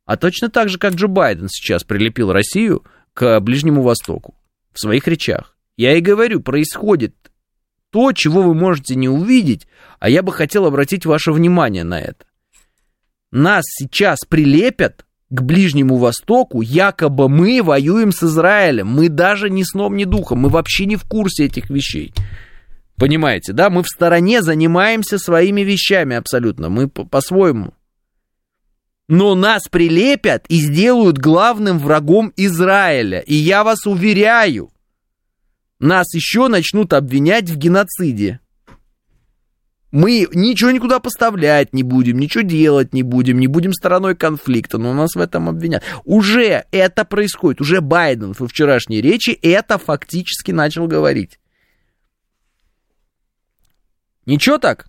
А точно так же, как Джо Байден сейчас прилепил Россию к Ближнему Востоку в своих речах. Я и говорю, происходит то, чего вы можете не увидеть, а я бы хотел обратить ваше внимание на это. Нас сейчас прилепят к Ближнему Востоку, якобы мы воюем с Израилем. Мы даже ни сном, ни духом, мы вообще не в курсе этих вещей. Понимаете, да? Мы в стороне занимаемся своими вещами абсолютно. Мы по-своему. Но нас прилепят и сделают главным врагом Израиля. И я вас уверяю, нас еще начнут обвинять в геноциде. Мы ничего никуда поставлять не будем, ничего делать не будем, не будем стороной конфликта, но нас в этом обвинят. Уже это происходит, уже Байден во вчерашней речи это фактически начал говорить. Ничего так?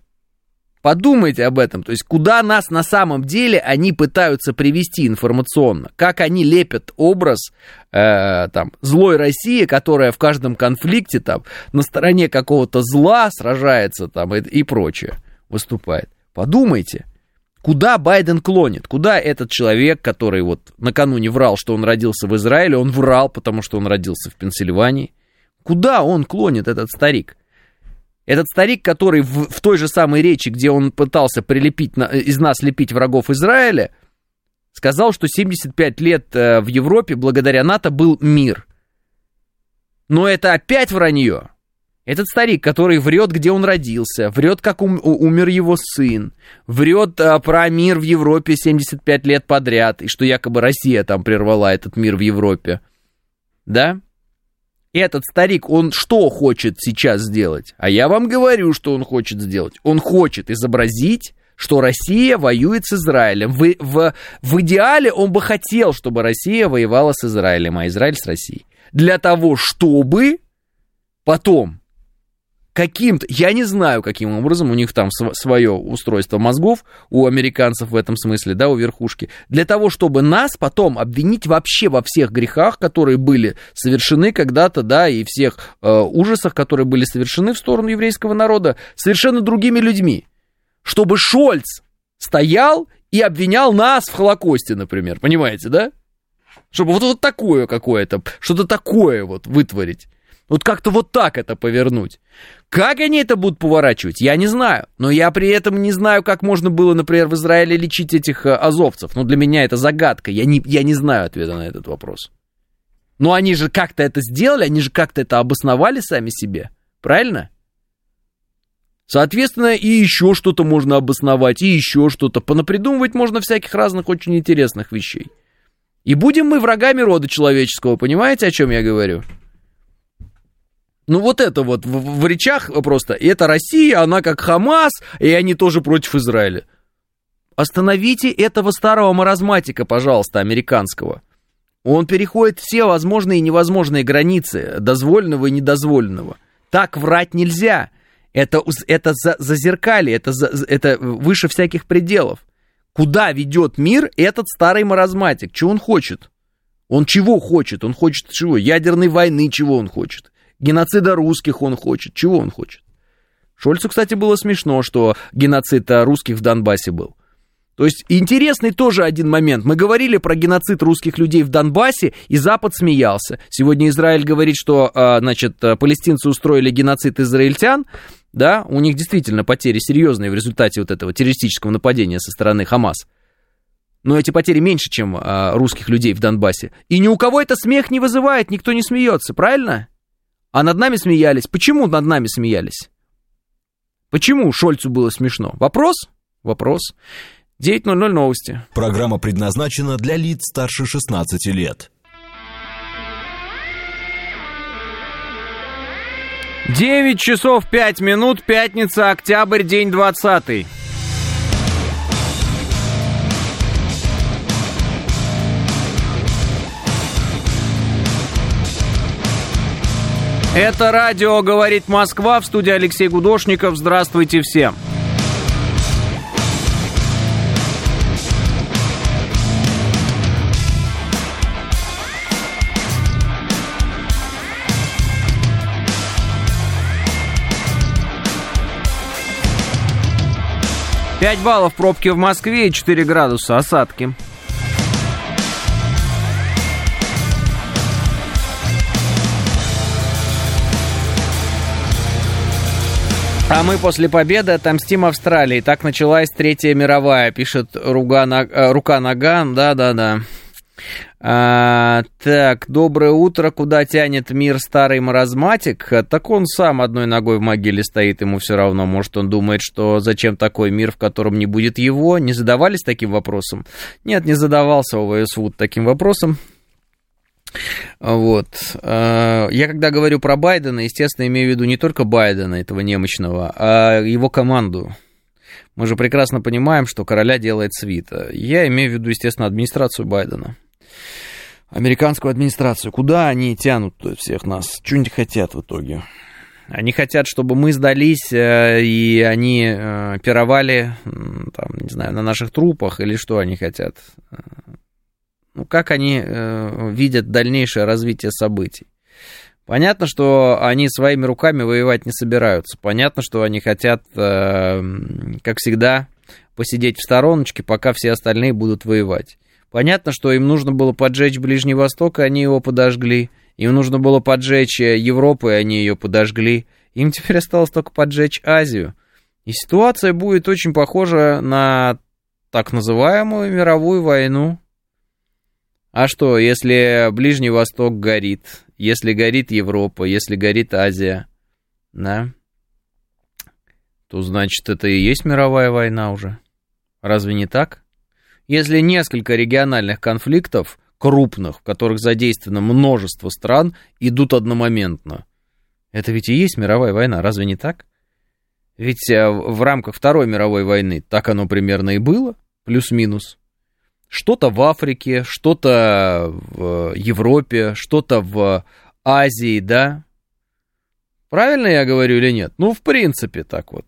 Подумайте об этом, то есть куда нас на самом деле они пытаются привести информационно, как они лепят образ э, там злой России, которая в каждом конфликте там на стороне какого-то зла сражается там и, и прочее выступает. Подумайте, куда Байден клонит, куда этот человек, который вот накануне врал, что он родился в Израиле, он врал, потому что он родился в Пенсильвании, куда он клонит этот старик? Этот старик, который в, в той же самой речи, где он пытался прилепить на, из нас лепить врагов Израиля, сказал, что 75 лет э, в Европе благодаря НАТО был мир. Но это опять вранье. Этот старик, который врет, где он родился, врет, как ум, умер его сын, врет а, про мир в Европе 75 лет подряд, и что якобы Россия там прервала этот мир в Европе. Да? Этот старик, он что хочет сейчас сделать? А я вам говорю, что он хочет сделать. Он хочет изобразить, что Россия воюет с Израилем. В, в, в идеале он бы хотел, чтобы Россия воевала с Израилем, а Израиль с Россией. Для того, чтобы потом каким-то, я не знаю, каким образом, у них там свое устройство мозгов, у американцев в этом смысле, да, у верхушки, для того, чтобы нас потом обвинить вообще во всех грехах, которые были совершены когда-то, да, и всех э, ужасах, которые были совершены в сторону еврейского народа, совершенно другими людьми. Чтобы Шольц стоял и обвинял нас в Холокосте, например, понимаете, да? Чтобы вот, вот такое какое-то, что-то такое вот вытворить. Вот как-то вот так это повернуть. Как они это будут поворачивать, я не знаю. Но я при этом не знаю, как можно было, например, в Израиле лечить этих э, азовцев. Ну, для меня это загадка. Я не, я не знаю ответа на этот вопрос. Но они же как-то это сделали, они же как-то это обосновали сами себе. Правильно? Соответственно, и еще что-то можно обосновать, и еще что-то. Понапридумывать можно всяких разных очень интересных вещей. И будем мы врагами рода человеческого, понимаете, о чем я говорю? Ну вот это вот в, в речах просто, и это Россия, она как Хамас, и они тоже против Израиля. Остановите этого старого маразматика, пожалуйста, американского. Он переходит все возможные и невозможные границы дозволенного и недозволенного. Так врать нельзя. Это, это за, зазеркали, это, за, это выше всяких пределов. Куда ведет мир этот старый маразматик? Чего он хочет? Он чего хочет? Он хочет чего? Ядерной войны чего он хочет? Геноцида русских он хочет. Чего он хочет? Шольцу, кстати, было смешно, что геноцид русских в Донбассе был. То есть интересный тоже один момент. Мы говорили про геноцид русских людей в Донбассе, и Запад смеялся. Сегодня Израиль говорит, что, а, значит, палестинцы устроили геноцид израильтян. Да, у них действительно потери серьезные в результате вот этого террористического нападения со стороны Хамас. Но эти потери меньше, чем а, русских людей в Донбассе. И ни у кого это смех не вызывает, никто не смеется, правильно? А над нами смеялись. Почему над нами смеялись? Почему Шольцу было смешно? Вопрос? Вопрос. 9.00 новости. Программа предназначена для лиц старше 16 лет. 9 часов 5 минут, пятница, октябрь, день 20. Это радио «Говорит Москва» в студии Алексей Гудошников. Здравствуйте всем. Пять баллов пробки в Москве и 4 градуса осадки. А мы после победы отомстим Австралии. Так началась Третья мировая, пишет Руга, э, Рука Наган. Да-да-да. А, так, доброе утро. Куда тянет мир старый маразматик? Так он сам одной ногой в могиле стоит, ему все равно. Может, он думает, что зачем такой мир, в котором не будет его? Не задавались таким вопросом? Нет, не задавался ОВС Вуд таким вопросом. Вот. Э, я когда говорю про Байдена, естественно, имею в виду не только Байдена, этого немощного, а его команду. Мы же прекрасно понимаем, что короля делает свита. Я имею в виду, естественно, администрацию Байдена. Американскую администрацию. Куда они тянут всех нас? Что они хотят в итоге? Они хотят, чтобы мы сдались, э, и они э, пировали, там, не знаю, на наших трупах, или что они хотят? Ну, как они э, видят дальнейшее развитие событий? Понятно, что они своими руками воевать не собираются. Понятно, что они хотят, э, как всегда, посидеть в стороночке, пока все остальные будут воевать. Понятно, что им нужно было поджечь Ближний Восток, и они его подожгли. Им нужно было поджечь Европу, и они ее подожгли. Им теперь осталось только поджечь Азию. И ситуация будет очень похожа на так называемую мировую войну. А что, если Ближний Восток горит, если горит Европа, если горит Азия, да, то значит это и есть мировая война уже. Разве не так? Если несколько региональных конфликтов, крупных, в которых задействовано множество стран, идут одномоментно, это ведь и есть мировая война, разве не так? Ведь э, в рамках Второй мировой войны так оно примерно и было, плюс-минус. Что-то в Африке, что-то в Европе, что-то в Азии, да? Правильно я говорю или нет? Ну, в принципе, так вот.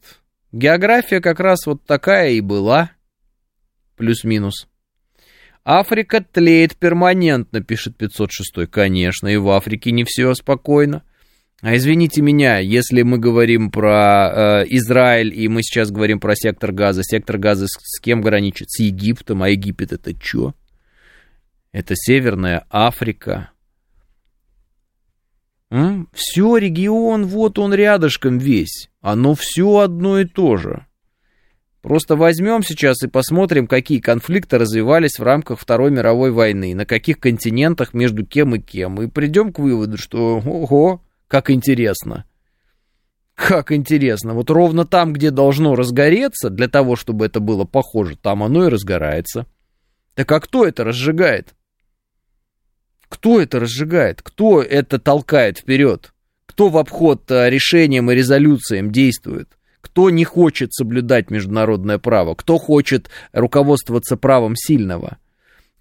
География как раз вот такая и была. Плюс-минус. Африка тлеет перманентно, пишет 506. Конечно, и в Африке не все спокойно. А извините меня, если мы говорим про э, Израиль, и мы сейчас говорим про сектор газа, сектор газа с, с кем граничит? С Египтом, а Египет это что? Это Северная Африка. М? Все, регион, вот он рядышком весь. Оно все одно и то же. Просто возьмем сейчас и посмотрим, какие конфликты развивались в рамках Второй мировой войны, на каких континентах между кем и кем, и придем к выводу, что ого, как интересно. Как интересно. Вот ровно там, где должно разгореться, для того, чтобы это было похоже, там оно и разгорается. Так а кто это разжигает? Кто это разжигает? Кто это толкает вперед? Кто в обход э, решениям и резолюциям действует? Кто не хочет соблюдать международное право? Кто хочет руководствоваться правом сильного?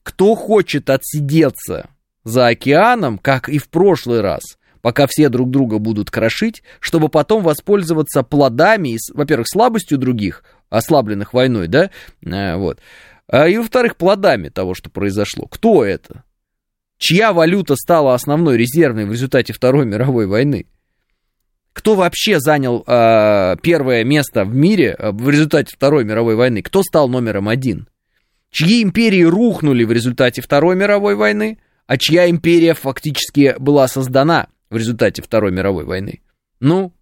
Кто хочет отсидеться за океаном, как и в прошлый раз, пока все друг друга будут крошить, чтобы потом воспользоваться плодами, во-первых, слабостью других, ослабленных войной, да, э, вот, а и, во-вторых, плодами того, что произошло. Кто это? Чья валюта стала основной резервной в результате Второй мировой войны? Кто вообще занял э, первое место в мире э, в результате Второй мировой войны? Кто стал номером один? Чьи империи рухнули в результате Второй мировой войны, а чья империя фактически была создана в результате Второй мировой войны. Ну,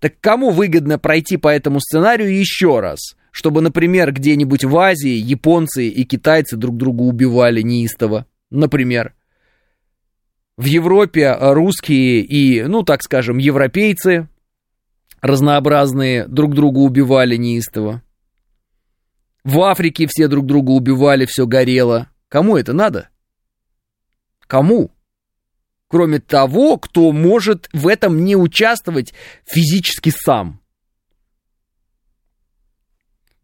так кому выгодно пройти по этому сценарию еще раз? Чтобы, например, где-нибудь в Азии японцы и китайцы друг друга убивали неистово, например. В Европе русские и, ну, так скажем, европейцы разнообразные друг друга убивали неистово. В Африке все друг друга убивали, все горело. Кому это надо? Кому? Кроме того, кто может в этом не участвовать физически сам.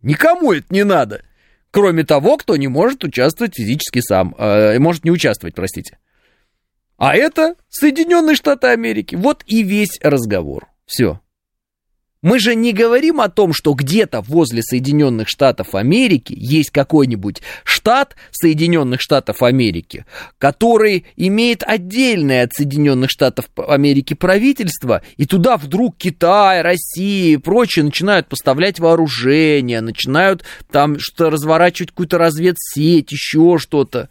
Никому это не надо, кроме того, кто не может участвовать физически сам, э, может не участвовать, простите. А это Соединенные Штаты Америки. Вот и весь разговор. Все. Мы же не говорим о том, что где-то возле Соединенных Штатов Америки есть какой-нибудь штат Соединенных Штатов Америки, который имеет отдельное от Соединенных Штатов Америки правительство, и туда вдруг Китай, Россия и прочие начинают поставлять вооружение, начинают там что-то разворачивать какую-то разведсеть, еще что-то.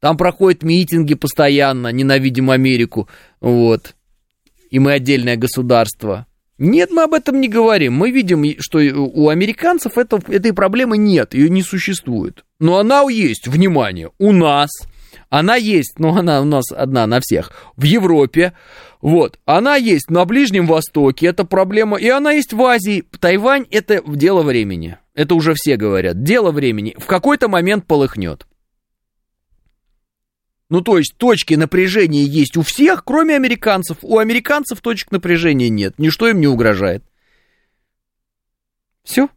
Там проходят митинги постоянно, ненавидим Америку, вот. И мы отдельное государство. Нет, мы об этом не говорим. Мы видим, что у американцев это, этой проблемы нет, ее не существует. Но она есть, внимание, у нас. Она есть, но она у нас одна на всех. В Европе, вот, она есть на Ближнем Востоке, это проблема, и она есть в Азии. Тайвань это дело времени. Это уже все говорят. Дело времени. В какой-то момент полыхнет. Ну, то есть точки напряжения есть у всех, кроме американцев. У американцев точек напряжения нет. Ничто им не угрожает. Все.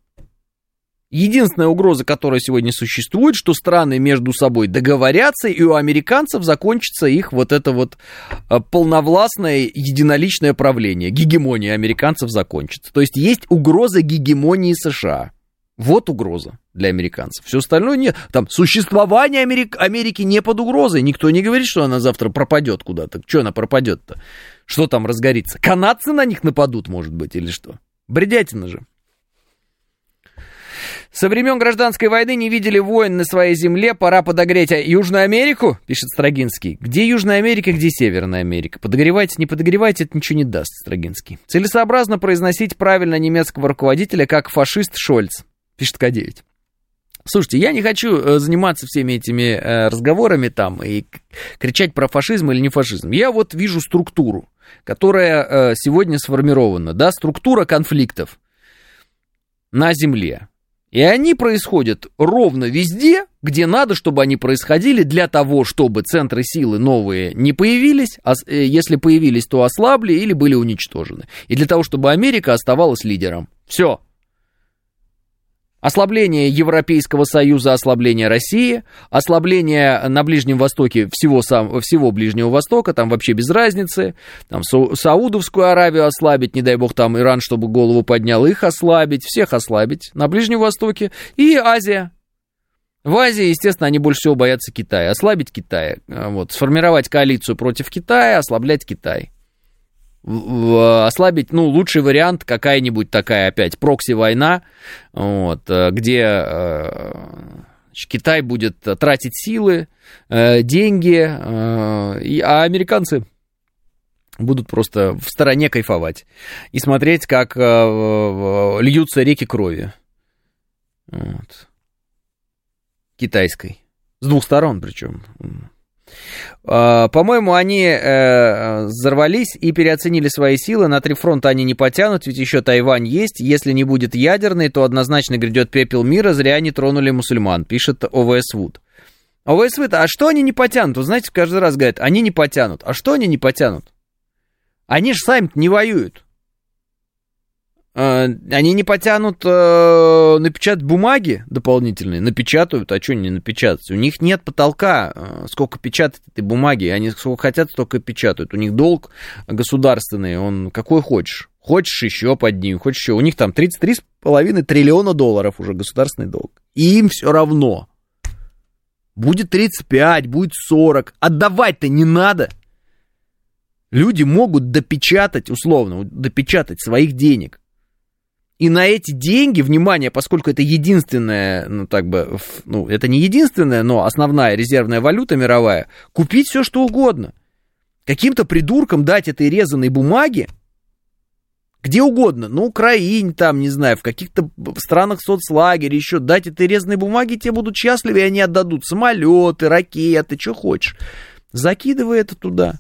Единственная угроза, которая сегодня существует, что страны между собой договорятся, и у американцев закончится их вот это вот а, полновластное единоличное правление. Гегемония американцев закончится. То есть есть угроза гегемонии США. Вот угроза для американцев. Все остальное нет. Там существование Америк... Америки не под угрозой. Никто не говорит, что она завтра пропадет куда-то. Что она пропадет-то? Что там разгорится? Канадцы на них нападут, может быть, или что? Бредятина же. Со времен гражданской войны не видели войн на своей земле, пора подогреть Южную Америку, пишет Строгинский. Где Южная Америка, где Северная Америка? Подогревайте, не подогревайте, это ничего не даст, Строгинский. Целесообразно произносить правильно немецкого руководителя, как фашист Шольц, пишет К9. Слушайте, я не хочу э, заниматься всеми этими э, разговорами там и кричать про фашизм или не фашизм. Я вот вижу структуру, которая э, сегодня сформирована, да, структура конфликтов на Земле. И они происходят ровно везде, где надо, чтобы они происходили, для того, чтобы центры силы новые не появились, а если появились, то ослабли или были уничтожены. И для того, чтобы Америка оставалась лидером. Все. Ослабление Европейского Союза, ослабление России, ослабление на Ближнем Востоке всего, всего Ближнего Востока, там вообще без разницы, там Са- Саудовскую Аравию ослабить, не дай бог там Иран, чтобы голову поднял, их ослабить, всех ослабить на Ближнем Востоке, и Азия. В Азии, естественно, они больше всего боятся Китая, ослабить Китай, вот, сформировать коалицию против Китая, ослаблять Китай ослабить, ну, лучший вариант какая-нибудь такая опять прокси-война, вот, э, где э, Китай будет тратить силы, э, деньги, а американцы будут просто в стороне кайфовать и смотреть, как льются реки крови. Вот. Китайской. С двух сторон причем. А, по-моему, они э, взорвались и переоценили свои силы. На три фронта они не потянут, ведь еще Тайвань есть. Если не будет ядерный, то однозначно грядет пепел мира. Зря они тронули мусульман, пишет ОВС Вуд. ОВС Вуд, а что они не потянут? Вы знаете, каждый раз говорят, они не потянут. А что они не потянут? Они же сами не воюют. А, они не потянут э, напечатать бумаги дополнительные, напечатают, а что не напечатать? У них нет потолка, э, сколько печатать этой бумаги, они сколько хотят, столько печатают. У них долг государственный, он какой хочешь. Хочешь еще под ним, хочешь еще. У них там 33,5 триллиона долларов уже государственный долг. И им все равно. Будет 35, будет 40. Отдавать-то не надо. Люди могут допечатать, условно, допечатать своих денег и на эти деньги, внимание, поскольку это единственная, ну так бы, ну это не единственная, но основная резервная валюта мировая, купить все что угодно. Каким-то придуркам дать этой резаной бумаги, где угодно, на Украине, там, не знаю, в каких-то странах соцлагеря, еще дать этой резаной бумаги, те будут счастливы, и они отдадут самолеты, ракеты, что хочешь. Закидывай это туда.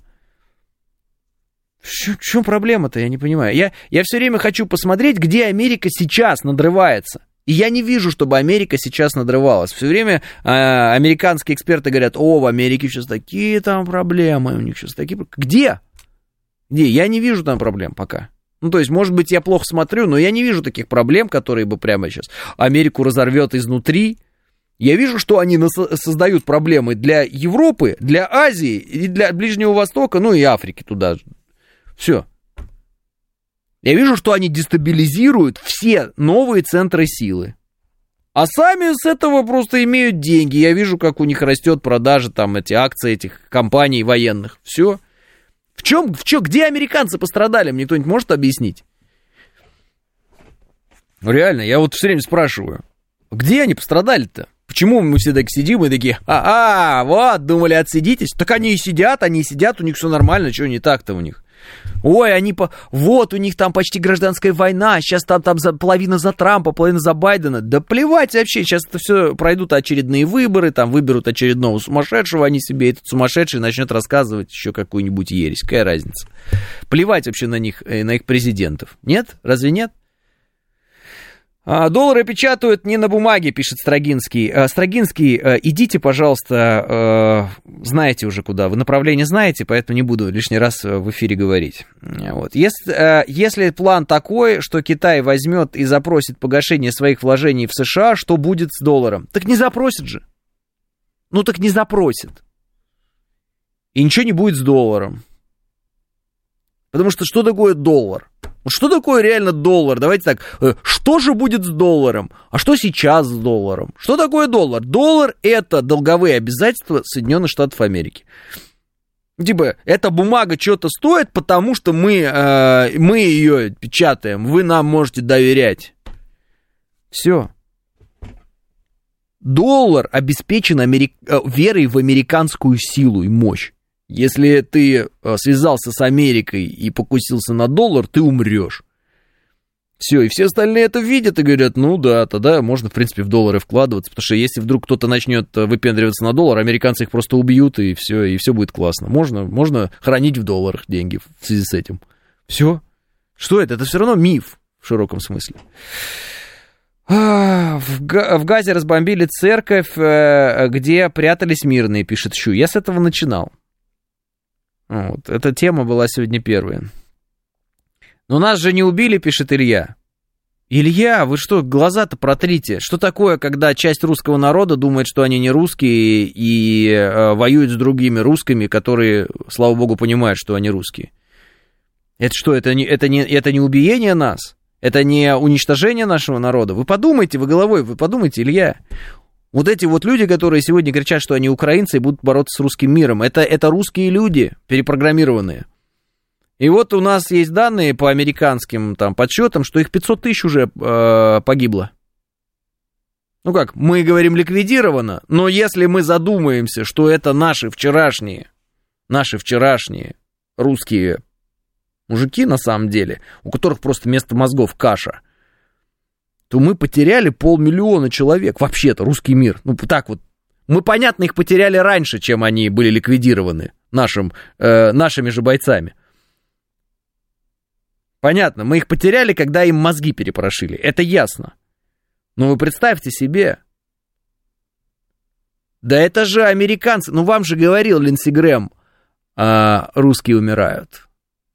В чем проблема-то, я не понимаю. Я, я все время хочу посмотреть, где Америка сейчас надрывается. И я не вижу, чтобы Америка сейчас надрывалась. Все время э, американские эксперты говорят, о, в Америке сейчас такие там проблемы, у них сейчас такие... Где? Где? Я не вижу там проблем пока. Ну, то есть, может быть, я плохо смотрю, но я не вижу таких проблем, которые бы прямо сейчас Америку разорвет изнутри. Я вижу, что они создают проблемы для Европы, для Азии и для Ближнего Востока, ну и Африки туда все. Я вижу, что они дестабилизируют все новые центры силы. А сами с этого просто имеют деньги. Я вижу, как у них растет продажа там эти акции этих компаний военных. Все. В чем, в чем, где американцы пострадали? Мне кто-нибудь может объяснить? Ну реально, я вот все время спрашиваю. Где они пострадали-то? Почему мы все так сидим и такие, а, а, вот, думали, отсидитесь? Так они и сидят, они и сидят, у них все нормально, что не так-то у них? Ой, они по... Вот, у них там почти гражданская война, сейчас там, там за... половина за Трампа, половина за Байдена. Да плевать вообще, сейчас это все пройдут очередные выборы, там выберут очередного сумасшедшего, они себе этот сумасшедший начнет рассказывать еще какую-нибудь ересь. Какая разница? Плевать вообще на них, э, на их президентов. Нет? Разве нет? А, доллары печатают не на бумаге, пишет Строгинский. А, Строгинский, а, идите, пожалуйста, знаете уже куда. Вы направление знаете, поэтому не буду лишний раз в эфире говорить. Вот. Если, если план такой, что Китай возьмет и запросит погашение своих вложений в США, что будет с долларом? Так не запросит же. Ну так не запросит. И ничего не будет с долларом. Потому что что такое доллар? Что такое реально доллар? Давайте так, э, что же будет с долларом? А что сейчас с долларом? Что такое доллар? Доллар это долговые обязательства Соединенных Штатов Америки. Типа, эта бумага что-то стоит, потому что мы, э, мы ее печатаем, вы нам можете доверять. Все. Доллар обеспечен америк... Э, верой в американскую силу и мощь. Если ты э, связался с Америкой и покусился на доллар, ты умрешь. Все, и все остальные это видят и говорят, ну да, тогда можно, в принципе, в доллары вкладываться, потому что если вдруг кто-то начнет э, выпендриваться на доллар, американцы их просто убьют, и все, и все будет классно. Можно, можно хранить в долларах деньги в связи с этим. Все. Что это? Это все равно миф в широком смысле. В, Газе разбомбили церковь, э, где прятались мирные, пишет Щу. Я с этого начинал. Вот. Эта тема была сегодня первая. Но нас же не убили, пишет Илья. Илья, вы что, глаза-то протрите? Что такое, когда часть русского народа думает, что они не русские и э, воюют с другими русскими, которые, слава богу, понимают, что они русские? Это что, это не, это не, это не убиение нас? Это не уничтожение нашего народа? Вы подумайте, вы головой, вы подумайте, Илья. Вот эти вот люди, которые сегодня кричат, что они украинцы и будут бороться с русским миром, это, это русские люди, перепрограммированные. И вот у нас есть данные по американским там, подсчетам, что их 500 тысяч уже э, погибло. Ну как, мы говорим ликвидировано, но если мы задумаемся, что это наши вчерашние, наши вчерашние русские мужики на самом деле, у которых просто вместо мозгов каша – то мы потеряли полмиллиона человек. Вообще-то, русский мир. Ну, так вот. Мы, понятно, их потеряли раньше, чем они были ликвидированы нашим, э, нашими же бойцами. Понятно, мы их потеряли, когда им мозги перепорошили. Это ясно. Но вы представьте себе. Да это же американцы. Ну, вам же говорил Линдси Грэм, а, русские умирают.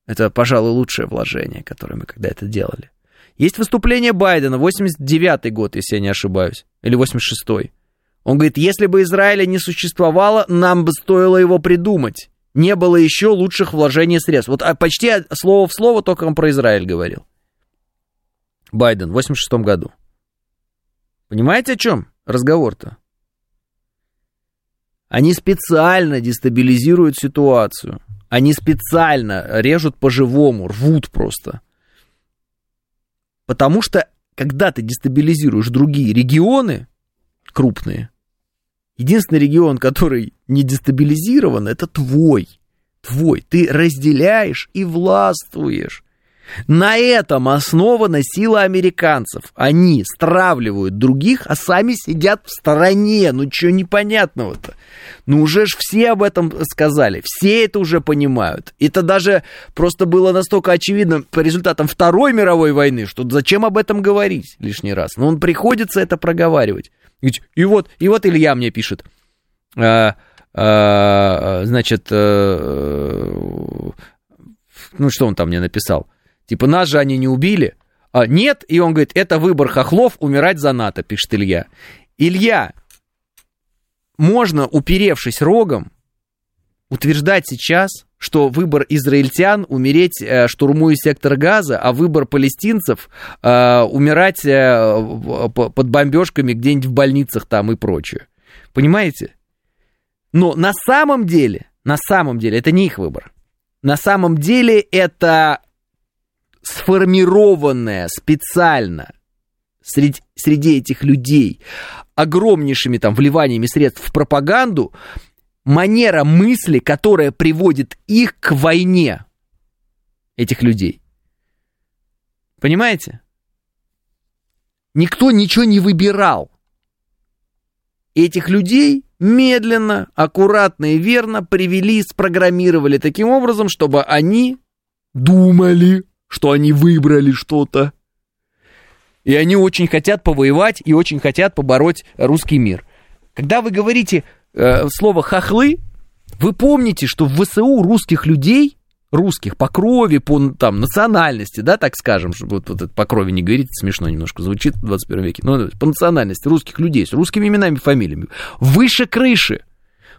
Это, пожалуй, лучшее вложение, которое мы когда это делали. Есть выступление Байдена, 89-й год, если я не ошибаюсь, или 86-й. Он говорит, если бы Израиля не существовало, нам бы стоило его придумать. Не было еще лучших вложений средств. Вот а почти слово в слово только он про Израиль говорил. Байден в 86-м году. Понимаете, о чем разговор-то? Они специально дестабилизируют ситуацию. Они специально режут по-живому, рвут просто. Потому что, когда ты дестабилизируешь другие регионы, крупные, единственный регион, который не дестабилизирован, это твой. Твой. Ты разделяешь и властвуешь. На этом основана сила американцев. Они стравливают других, а сами сидят в стороне. Ну, что непонятного-то? Ну, уже ж все об этом сказали. Все это уже понимают. Это даже просто было настолько очевидно по результатам Второй мировой войны, что зачем об этом говорить лишний раз? Но он приходится это проговаривать. И вот, и вот Илья мне пишет. А, а, значит, а, ну, что он там мне написал? Типа, нас же они не убили. А, нет, и он говорит, это выбор хохлов умирать за НАТО, пишет Илья. Илья, можно, уперевшись рогом, утверждать сейчас, что выбор израильтян умереть, э, штурмуя сектор газа, а выбор палестинцев э, умирать э, под бомбежками где-нибудь в больницах там и прочее. Понимаете? Но на самом деле, на самом деле, это не их выбор. На самом деле это сформированная специально среди, среди этих людей огромнейшими там вливаниями средств в пропаганду манера мысли, которая приводит их к войне, этих людей. Понимаете? Никто ничего не выбирал. Этих людей медленно, аккуратно и верно привели, спрограммировали таким образом, чтобы они думали, что они выбрали что-то. И они очень хотят повоевать и очень хотят побороть русский мир. Когда вы говорите э, слово «хохлы», вы помните, что в ВСУ русских людей, русских по крови, по там, национальности, да, так скажем, чтобы вот, вот по крови не говорить, смешно немножко звучит в 21 веке, но по национальности русских людей с русскими именами и фамилиями, выше крыши.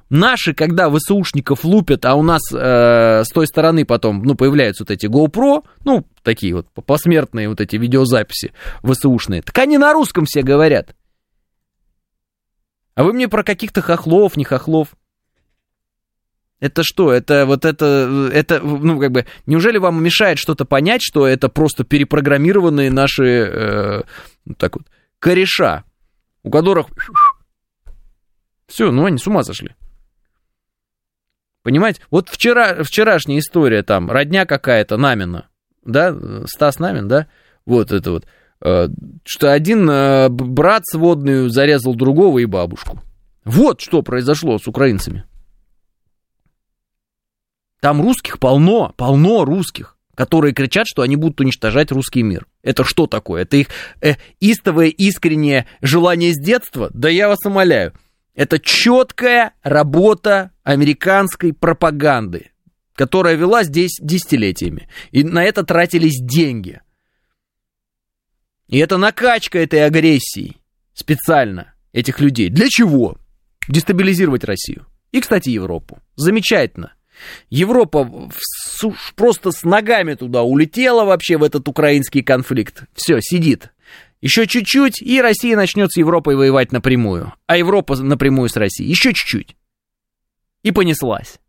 Наши, когда ВСУшников лупят, а у нас э, с той стороны потом, ну, появляются вот эти GoPro, ну, такие вот посмертные вот эти видеозаписи ВСУшные, так они на русском все говорят. А вы мне про каких-то хохлов, не хохлов. Это что? Это вот это, это, ну, как бы, неужели вам мешает что-то понять, что это просто перепрограммированные наши, э, так вот, кореша, у которых... Все, ну они с ума сошли. Понимаете? Вот вчера, вчерашняя история там, родня какая-то, Намина, да, Стас Намин, да, вот это вот, э, что один э, брат сводный зарезал другого и бабушку. Вот что произошло с украинцами. Там русских полно, полно русских, которые кричат, что они будут уничтожать русский мир. Это что такое? Это их э, истовое, искреннее желание с детства? Да я вас умоляю. Это четкая работа американской пропаганды, которая велась здесь десятилетиями. И на это тратились деньги. И это накачка этой агрессии специально этих людей. Для чего? Дестабилизировать Россию. И, кстати, Европу. Замечательно. Европа просто с ногами туда улетела вообще в этот украинский конфликт. Все, сидит. Еще чуть-чуть, и Россия начнет с Европой воевать напрямую. А Европа напрямую с Россией. Еще чуть-чуть. И понеслась.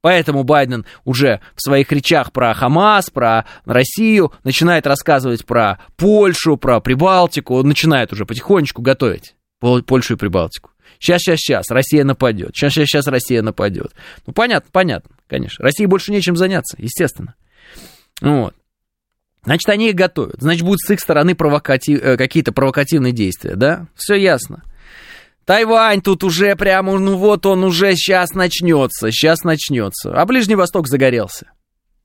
Поэтому Байден уже в своих речах про Хамас, про Россию начинает рассказывать про Польшу, про Прибалтику. Он начинает уже потихонечку готовить Польшу и Прибалтику. Сейчас, сейчас, сейчас, Россия нападет. Сейчас, сейчас, сейчас, Россия нападет. Ну, понятно, понятно, конечно. России больше нечем заняться, естественно. Вот. Значит, они их готовят. Значит, будут с их стороны провокатив... Э, какие-то провокативные действия, да? Все ясно. Тайвань тут уже прямо, ну вот он уже сейчас начнется, сейчас начнется. А Ближний Восток загорелся.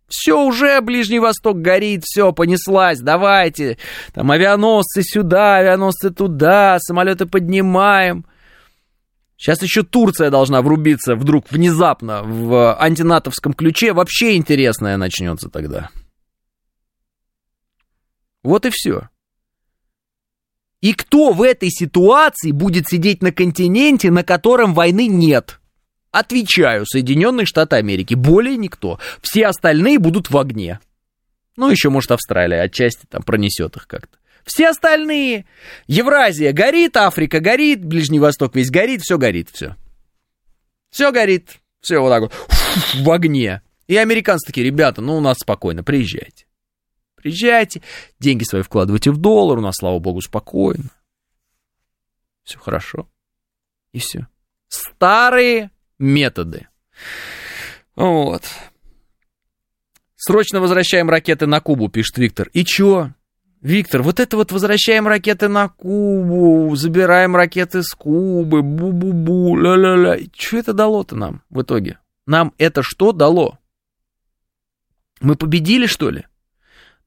Все, уже Ближний Восток горит, все, понеслась, давайте. Там авианосцы сюда, авианосцы туда, самолеты поднимаем. Сейчас еще Турция должна врубиться вдруг внезапно в антинатовском ключе. Вообще интересное начнется тогда. Вот и все. И кто в этой ситуации будет сидеть на континенте, на котором войны нет? Отвечаю, Соединенные Штаты Америки. Более никто. Все остальные будут в огне. Ну, еще, может, Австралия отчасти там пронесет их как-то. Все остальные. Евразия горит, Африка горит, Ближний Восток весь горит, все горит, все. Все горит, все вот так вот в огне. И американцы такие, ребята, ну у нас спокойно, приезжайте. Приезжайте, деньги свои вкладывайте в доллар, у нас, слава богу, спокойно. Все хорошо. И все. Старые методы. Вот. Срочно возвращаем ракеты на Кубу, пишет Виктор. И чё? Виктор, вот это вот возвращаем ракеты на Кубу, забираем ракеты с Кубы, бу-бу-бу, ля-ля-ля. Что это дало-то нам в итоге? Нам это что дало? Мы победили, что ли?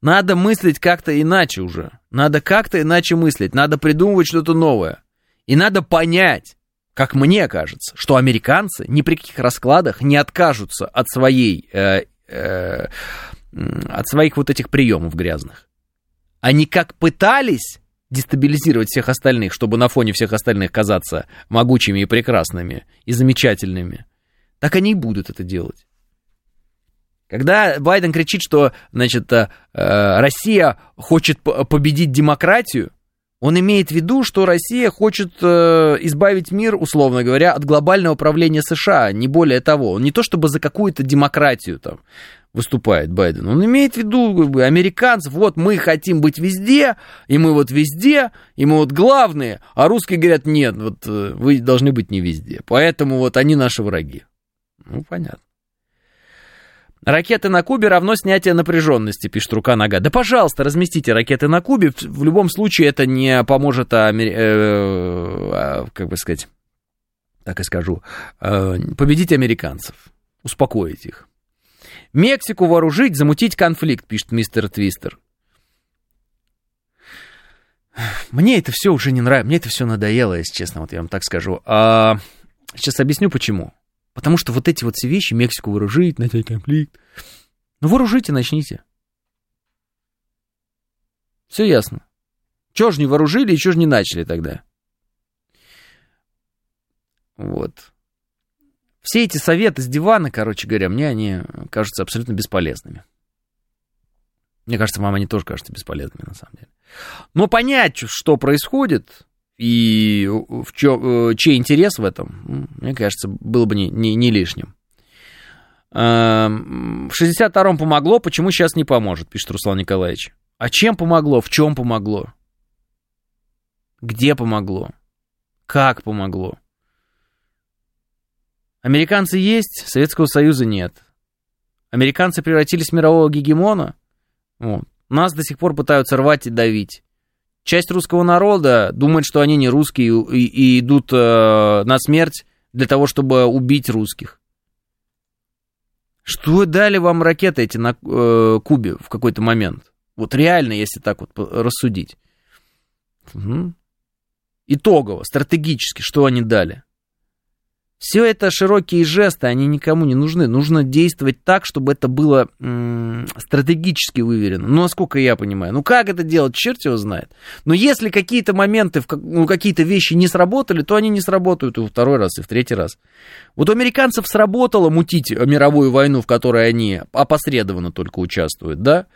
Надо мыслить как-то иначе уже. Надо как-то иначе мыслить. Надо придумывать что-то новое. И надо понять, как мне кажется, что американцы ни при каких раскладах не откажутся от своей, э, э, от своих вот этих приемов грязных. Они как пытались дестабилизировать всех остальных, чтобы на фоне всех остальных казаться могучими и прекрасными и замечательными, так они и будут это делать. Когда Байден кричит, что, значит, э, Россия хочет победить демократию, он имеет в виду, что Россия хочет э, избавить мир, условно говоря, от глобального правления США, не более того. Он не то чтобы за какую-то демократию там выступает Байден, он имеет в виду американцев, вот мы хотим быть везде, и мы вот везде, и мы вот главные, а русские говорят, нет, вот э, вы должны быть не везде, поэтому вот они наши враги. Ну, понятно. Ракеты на Кубе равно снятие напряженности, пишет рука нога. Да, пожалуйста, разместите ракеты на Кубе. В любом случае это не поможет, э, а, как бы сказать, так и скажу, э, победить американцев, успокоить их. Мексику вооружить, замутить конфликт, пишет мистер Твистер. Мне это все уже не нравится, мне это все надоело, если честно, вот я вам так скажу. А, сейчас объясню почему. Потому что вот эти вот все вещи, Мексику вооружить, начать конфликт. Ну, вооружите, начните. Все ясно. Чего ж не вооружили и чего ж не начали тогда? Вот. Все эти советы с дивана, короче говоря, мне они кажутся абсолютно бесполезными. Мне кажется, вам они тоже кажутся бесполезными, на самом деле. Но понять, что происходит, и в чё, э, чей интерес в этом, мне кажется, было бы не, не, не лишним. Эм, в 62-м помогло, почему сейчас не поможет, пишет Руслан Николаевич. А чем помогло? В чем помогло? Где помогло? Как помогло? Американцы есть, Советского Союза нет. Американцы превратились в мирового гегемона. Вот. Нас до сих пор пытаются рвать и давить. Часть русского народа думает, что они не русские и, и идут э, на смерть для того, чтобы убить русских. Что дали вам ракеты эти на э, Кубе в какой-то момент? Вот реально, если так вот рассудить. Угу. Итогово, стратегически, что они дали? Все это широкие жесты, они никому не нужны. Нужно действовать так, чтобы это было м- стратегически выверено. Ну, насколько я понимаю. Ну, как это делать, черт его знает. Но если какие-то моменты, ну, какие-то вещи не сработали, то они не сработают и во второй раз, и в третий раз. Вот у американцев сработало мутить мировую войну, в которой они опосредованно только участвуют, да?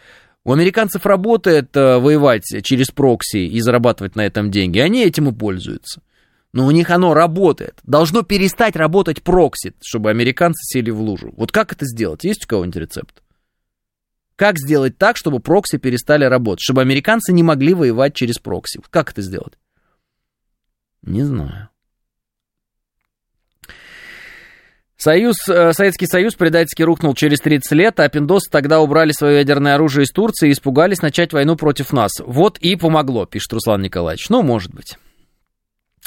У американцев работает э, воевать через прокси и зарабатывать на этом деньги. Они этим и пользуются но у них оно работает. Должно перестать работать прокси, чтобы американцы сели в лужу. Вот как это сделать? Есть у кого-нибудь рецепт? Как сделать так, чтобы прокси перестали работать? Чтобы американцы не могли воевать через прокси. Как это сделать? Не знаю. Союз, э, Советский Союз предательски рухнул через 30 лет, а пиндосы тогда убрали свое ядерное оружие из Турции и испугались начать войну против нас. Вот и помогло, пишет Руслан Николаевич. Ну, может быть.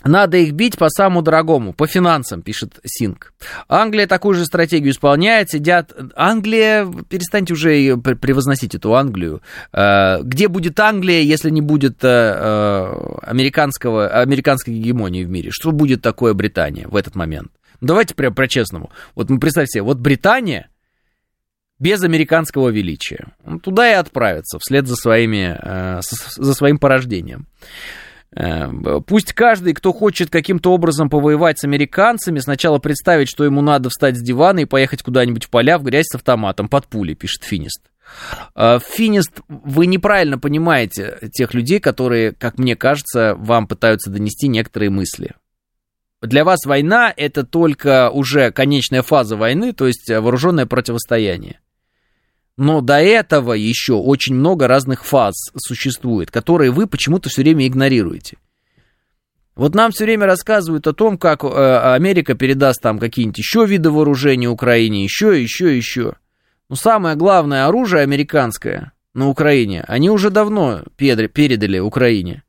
Надо их бить по самому дорогому, по финансам, пишет Синг. Англия такую же стратегию исполняет, сидят... Англия, перестаньте уже превозносить эту Англию. Э, где будет Англия, если не будет э, э, американского, американской гегемонии в мире? Что будет такое Британия в этот момент? Ну, давайте прям про-честному. Вот мы представьте себе, вот Британия без американского величия. Туда и отправится, вслед за, своими, за своим порождением. Эм, пусть каждый, кто хочет каким-то образом повоевать с американцами, сначала представить, что ему надо встать с дивана и поехать куда-нибудь в поля в грязь с автоматом под пулей, пишет Финист. Э, Финист, вы неправильно понимаете тех людей, которые, как мне кажется, вам пытаются донести некоторые мысли. Для вас война это только уже конечная фаза войны, то есть вооруженное противостояние. Но до этого еще очень много разных фаз существует, которые вы почему-то все время игнорируете. Вот нам все время рассказывают о том, как э, Америка передаст там какие-нибудь еще виды вооружения Украине, еще, еще, еще. Но самое главное оружие американское на Украине, они уже давно передали Украине.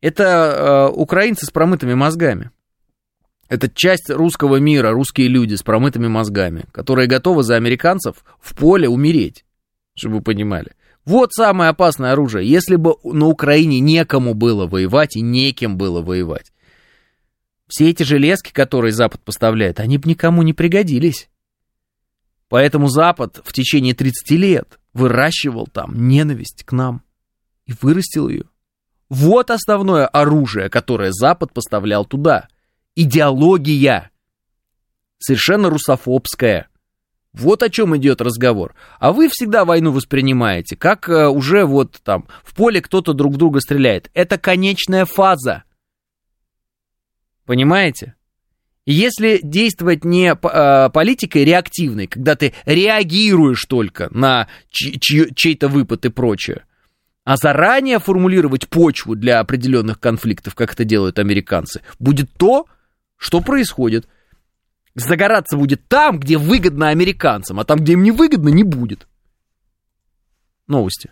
Это э, украинцы с промытыми мозгами. Это часть русского мира, русские люди с промытыми мозгами, которые готовы за американцев в поле умереть, чтобы вы понимали. Вот самое опасное оружие. Если бы на Украине некому было воевать и некем было воевать, все эти железки, которые Запад поставляет, они бы никому не пригодились. Поэтому Запад в течение 30 лет выращивал там ненависть к нам и вырастил ее. Вот основное оружие, которое Запад поставлял туда – идеология. Совершенно русофобская. Вот о чем идет разговор. А вы всегда войну воспринимаете, как э, уже вот там в поле кто-то друг друга стреляет. Это конечная фаза. Понимаете? Если действовать не э, политикой реактивной, когда ты реагируешь только на чей-то выпад и прочее, а заранее формулировать почву для определенных конфликтов, как это делают американцы, будет то, что происходит? Загораться будет там, где выгодно американцам, а там, где им не выгодно, не будет. Новости.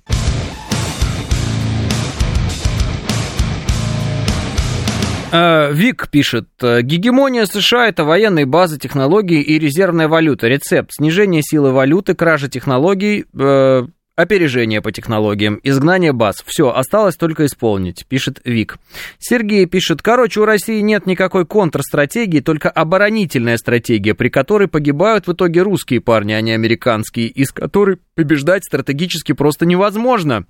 Э, Вик пишет, гегемония США это военные базы, технологии и резервная валюта. Рецепт. Снижение силы валюты, кража технологий, э, Опережение по технологиям, изгнание баз. Все, осталось только исполнить, пишет Вик. Сергей пишет, короче, у России нет никакой контрстратегии, только оборонительная стратегия, при которой погибают в итоге русские парни, а не американские, из которой побеждать стратегически просто невозможно,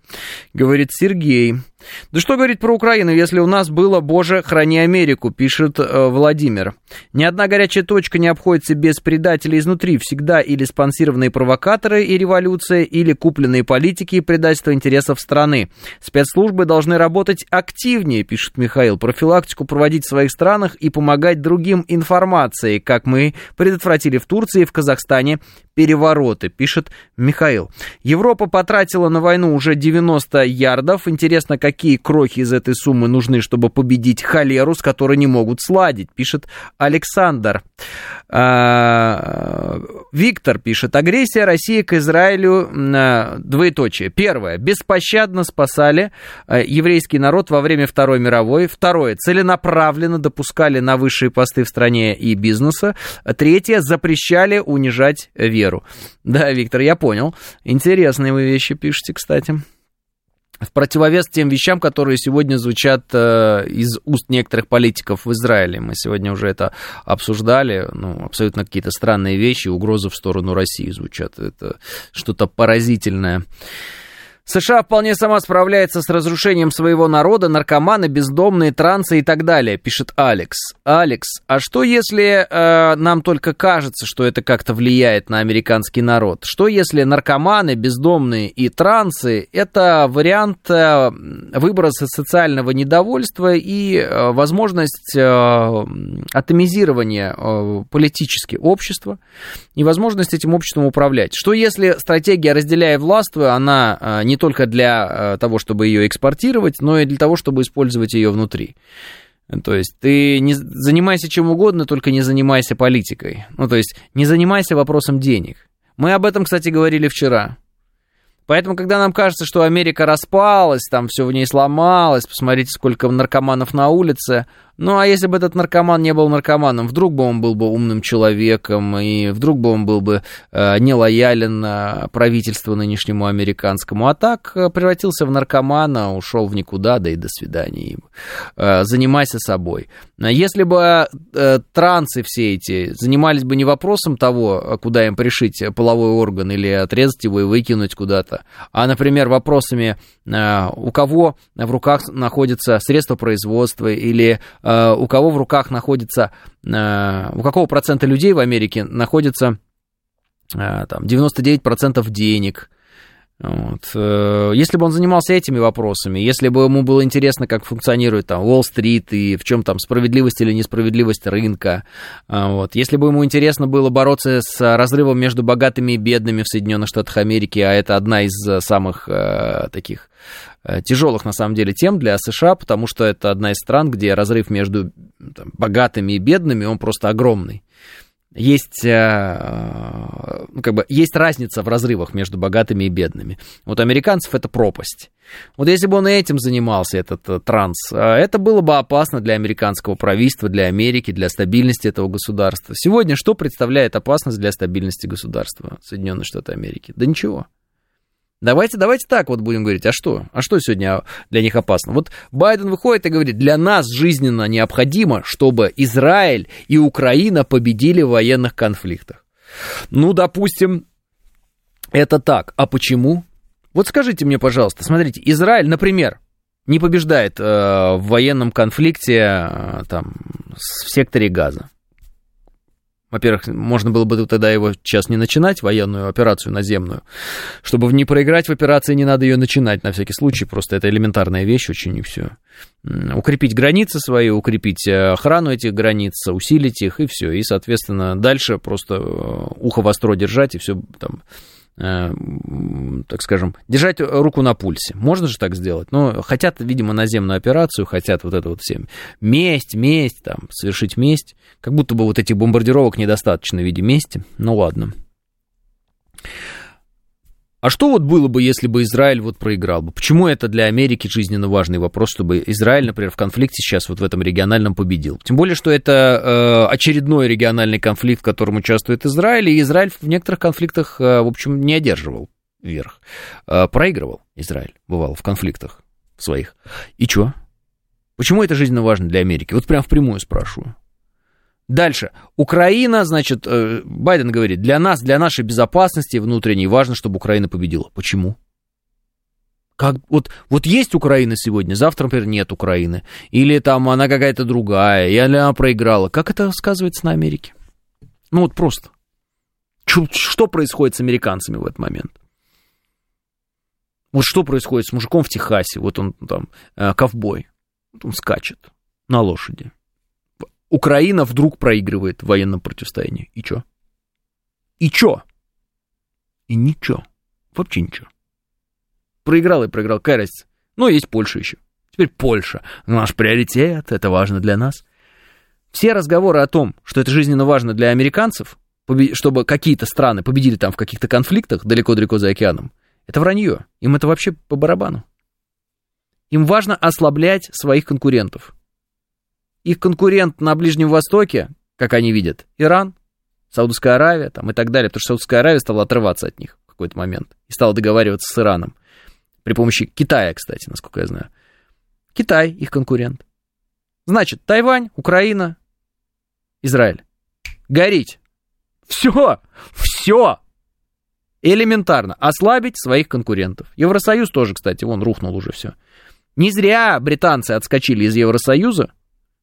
говорит Сергей. Да что говорить про Украину, если у нас было «Боже, храни Америку», пишет э, Владимир. Ни одна горячая точка не обходится без предателей изнутри. Всегда или спонсированные провокаторы и революция, или купленные политики и предательство интересов страны. Спецслужбы должны работать активнее, пишет Михаил, профилактику проводить в своих странах и помогать другим информацией, как мы предотвратили в Турции и в Казахстане перевороты, пишет Михаил. Европа потратила на войну уже 90 ярдов. Интересно, какие крохи из этой суммы нужны, чтобы победить холеру, с которой не могут сладить, пишет Александр. А, Виктор пишет, агрессия России к Израилю, а, двоеточие. Первое, беспощадно спасали а, еврейский народ во время Второй мировой. Второе, целенаправленно допускали на высшие посты в стране и бизнеса. Третье, запрещали унижать веру. Да, Виктор, я понял. Интересные вы вещи пишете, кстати в противовес тем вещам, которые сегодня звучат э, из уст некоторых политиков в Израиле. Мы сегодня уже это обсуждали. Ну, абсолютно какие-то странные вещи, угрозы в сторону России звучат. Это что-то поразительное. США вполне сама справляется с разрушением своего народа, наркоманы, бездомные, трансы и так далее, пишет Алекс. Алекс, а что если э, нам только кажется, что это как-то влияет на американский народ? Что если наркоманы, бездомные и трансы – это вариант э, выброса социального недовольства и э, возможность э, атомизирования э, политически общества и возможность этим обществом управлять? Что если стратегия «разделяя властвуй», она э, не не только для э, того, чтобы ее экспортировать, но и для того, чтобы использовать ее внутри. То есть ты не занимайся чем угодно, только не занимайся политикой. Ну, то есть не занимайся вопросом денег. Мы об этом, кстати, говорили вчера. Поэтому, когда нам кажется, что Америка распалась, там все в ней сломалось, посмотрите, сколько наркоманов на улице, ну, а если бы этот наркоман не был наркоманом, вдруг бы он был бы умным человеком, и вдруг бы он был бы э, нелоялен э, правительству нынешнему американскому, а так э, превратился в наркомана, ушел в никуда, да и до свидания. Э, занимайся собой. Если бы э, трансы все эти занимались бы не вопросом того, куда им пришить половой орган или отрезать его и выкинуть куда-то, а, например, вопросами, э, у кого в руках находится средство производства или Э, у кого в руках находится, э, у какого процента людей в Америке находится э, там, 99% денег. Вот. Если бы он занимался этими вопросами, если бы ему было интересно, как функционирует там Уолл-стрит и в чем там справедливость или несправедливость рынка, вот. если бы ему интересно было бороться с разрывом между богатыми и бедными в Соединенных Штатах Америки, а это одна из самых э, таких Э, тяжелых, на самом деле, тем для США, потому что это одна из стран, где разрыв между там, богатыми и бедными, он просто огромный. Есть, э, ну, как бы, есть разница в разрывах между богатыми и бедными. Вот американцев это пропасть. Вот если бы он этим занимался, этот э, транс, это было бы опасно для американского правительства, для Америки, для стабильности этого государства. Сегодня что представляет опасность для стабильности государства Соединенных Штатов Америки? Да ничего. Давайте, давайте так вот будем говорить. А что? А что сегодня для них опасно? Вот Байден выходит и говорит, для нас жизненно необходимо, чтобы Израиль и Украина победили в военных конфликтах. Ну, допустим, это так. А почему? Вот скажите мне, пожалуйста, смотрите, Израиль, например, не побеждает э, в военном конфликте э, там, в секторе Газа. Во-первых, можно было бы тогда его сейчас не начинать, военную операцию наземную. Чтобы не проиграть в операции, не надо ее начинать на всякий случай. Просто это элементарная вещь очень и все. Укрепить границы свои, укрепить э, охрану этих границ, усилить их и все. И, соответственно, дальше просто э, ухо востро держать и все там так скажем, держать руку на пульсе. Можно же так сделать? Но хотят, видимо, наземную операцию, хотят вот это вот всем. Месть, месть, там, совершить месть. Как будто бы вот этих бомбардировок недостаточно в виде мести. Ну ладно. А что вот было бы, если бы Израиль вот проиграл бы? Почему это для Америки жизненно важный вопрос, чтобы Израиль, например, в конфликте сейчас вот в этом региональном победил? Тем более, что это э, очередной региональный конфликт, в котором участвует Израиль, и Израиль в некоторых конфликтах, э, в общем, не одерживал вверх, э, проигрывал Израиль, бывал в конфликтах своих. И чё? Почему это жизненно важно для Америки? Вот прям впрямую спрашиваю. Дальше. Украина, значит, э, Байден говорит, для нас, для нашей безопасности внутренней важно, чтобы Украина победила. Почему? Как, вот, вот есть Украина сегодня, завтра, например, нет Украины. Или там она какая-то другая, или она проиграла. Как это сказывается на Америке? Ну вот просто. Что, что происходит с американцами в этот момент? Вот что происходит с мужиком в Техасе? Вот он там, э, ковбой. Вот он скачет на лошади. Украина вдруг проигрывает в военном противостоянии. И чё? И чё? И ничего. Вообще ничего. Проиграл и проиграл. Какая разница? Ну, есть Польша еще. Теперь Польша. Наш приоритет, это важно для нас. Все разговоры о том, что это жизненно важно для американцев, чтобы какие-то страны победили там в каких-то конфликтах далеко-далеко за океаном, это вранье. Им это вообще по барабану. Им важно ослаблять своих конкурентов. Их конкурент на Ближнем Востоке, как они видят, Иран, Саудовская Аравия там, и так далее, потому что Саудовская Аравия стала отрываться от них в какой-то момент и стала договариваться с Ираном. При помощи Китая, кстати, насколько я знаю. Китай их конкурент. Значит, Тайвань, Украина, Израиль. Горить. Все, все. Элементарно. Ослабить своих конкурентов. Евросоюз тоже, кстати, вон рухнул уже все. Не зря британцы отскочили из Евросоюза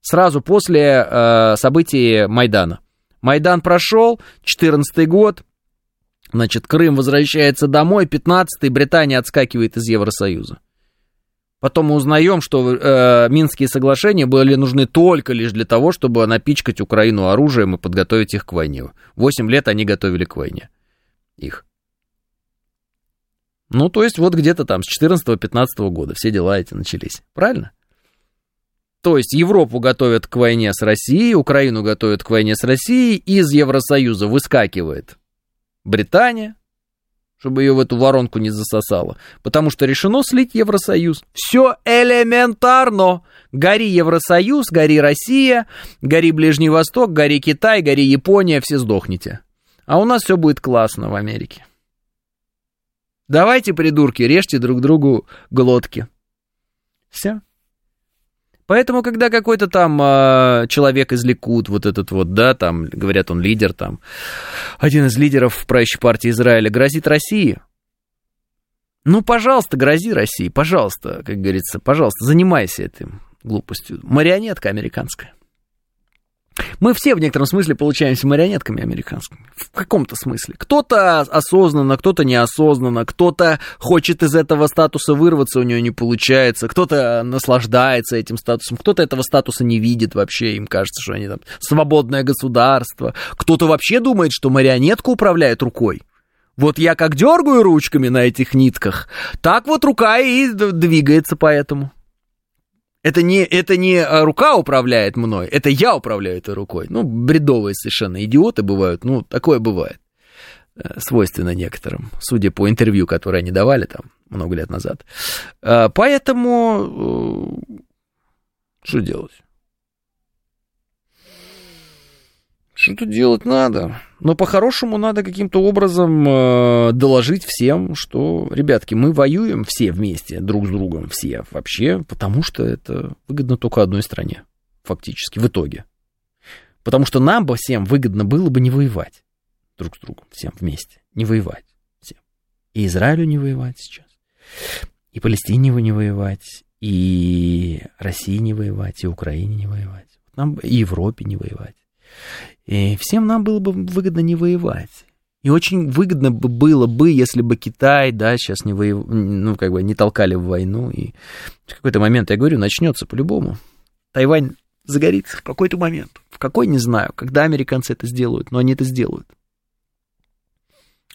сразу после э, событий Майдана. Майдан прошел, 14 год, значит, Крым возвращается домой, 15-й Британия отскакивает из Евросоюза. Потом мы узнаем, что э, Минские соглашения были нужны только лишь для того, чтобы напичкать Украину оружием и подготовить их к войне. Восемь лет они готовили к войне. Их. Ну, то есть вот где-то там с 14-15 года все дела эти начались. Правильно? То есть Европу готовят к войне с Россией, Украину готовят к войне с Россией, из Евросоюза выскакивает Британия, чтобы ее в эту воронку не засосало, потому что решено слить Евросоюз. Все элементарно. Гори Евросоюз, гори Россия, гори Ближний Восток, гори Китай, гори Япония, все сдохнете. А у нас все будет классно в Америке. Давайте, придурки, режьте друг другу глотки. Все. Поэтому, когда какой-то там э, человек из Ликут, вот этот вот, да, там, говорят, он лидер, там, один из лидеров правящей партии Израиля, грозит России, ну, пожалуйста, грози России, пожалуйста, как говорится, пожалуйста, занимайся этим глупостью. Марионетка американская. Мы все в некотором смысле получаемся марионетками американскими. В каком-то смысле. Кто-то осознанно, кто-то неосознанно, кто-то хочет из этого статуса вырваться, у него не получается, кто-то наслаждается этим статусом, кто-то этого статуса не видит вообще, им кажется, что они там свободное государство, кто-то вообще думает, что марионетка управляет рукой. Вот я как дергаю ручками на этих нитках, так вот рука и двигается поэтому. Это не, это не а, рука управляет мной, это я управляю этой рукой. Ну, бредовые совершенно идиоты бывают, ну, такое бывает. Э, свойственно некоторым, судя по интервью, которое они давали там много лет назад. Э, поэтому, э, что делать? Что-то делать надо. Но по-хорошему надо каким-то образом э, доложить всем, что, ребятки, мы воюем все вместе, друг с другом, все вообще, потому что это выгодно только одной стране, фактически, в итоге. Потому что нам бы всем выгодно было бы не воевать друг с другом, всем вместе, не воевать всем. И Израилю не воевать сейчас, и Палестине не воевать, и России не воевать, и Украине не воевать, нам, и Европе не воевать. И всем нам было бы выгодно не воевать. И очень выгодно бы было бы, если бы Китай, да, сейчас не воев... ну, как бы не толкали в войну. И в какой-то момент, я говорю, начнется по-любому. Тайвань загорится в какой-то момент. В какой, не знаю, когда американцы это сделают, но они это сделают.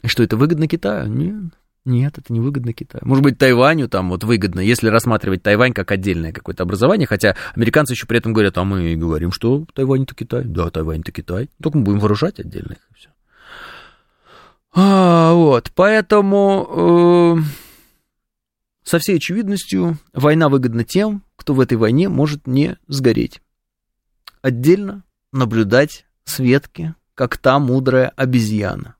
И что, это выгодно Китаю? Нет. Нет, это не выгодно Китаю. Может быть, Тайваню там вот выгодно, если рассматривать Тайвань как отдельное какое-то образование, хотя американцы еще при этом говорят, а мы говорим, что Тайвань это Китай. Да, Тайвань это Китай. Только мы будем вооружать отдельно их, и все. А, вот, поэтому э, со всей очевидностью война выгодна тем, кто в этой войне может не сгореть. Отдельно наблюдать с ветки, как та мудрая обезьяна